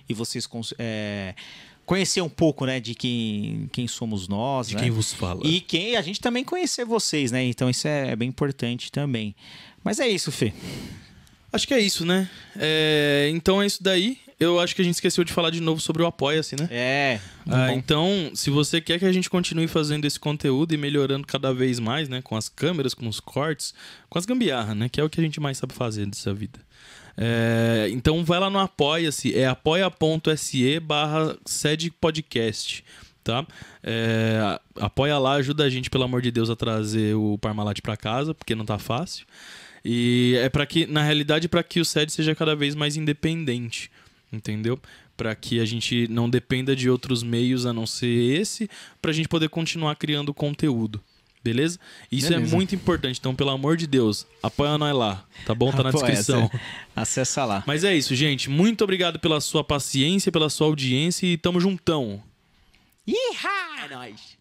e vocês é, conhecer um pouco, né, de quem, quem somos nós, De né? quem vos fala. E quem a gente também conhecer vocês, né? Então isso é bem importante também. Mas é isso, Fê. Acho que é isso, né? É, então é isso daí. Eu acho que a gente esqueceu de falar de novo sobre o Apoia-se, né? É. Ah, então, se você quer que a gente continue fazendo esse conteúdo e melhorando cada vez mais, né? Com as câmeras, com os cortes, com as gambiarras, né? Que é o que a gente mais sabe fazer dessa vida. É, então vai lá no Apoia-se, é apoia.se barra sede podcast, tá? É, apoia lá, ajuda a gente, pelo amor de Deus, a trazer o Parmalat pra casa, porque não tá fácil. E é para que, na realidade, para que o SED seja cada vez mais independente, entendeu? Para que a gente não dependa de outros meios a não ser esse, pra gente poder continuar criando conteúdo. Beleza? Isso Beleza. é muito importante. Então, pelo amor de Deus, apoia nós lá, tá bom? Tá na Apoia, descrição. Acessa lá. Mas é isso, gente. Muito obrigado pela sua paciência, pela sua audiência e tamo juntão. Iha! É nóis.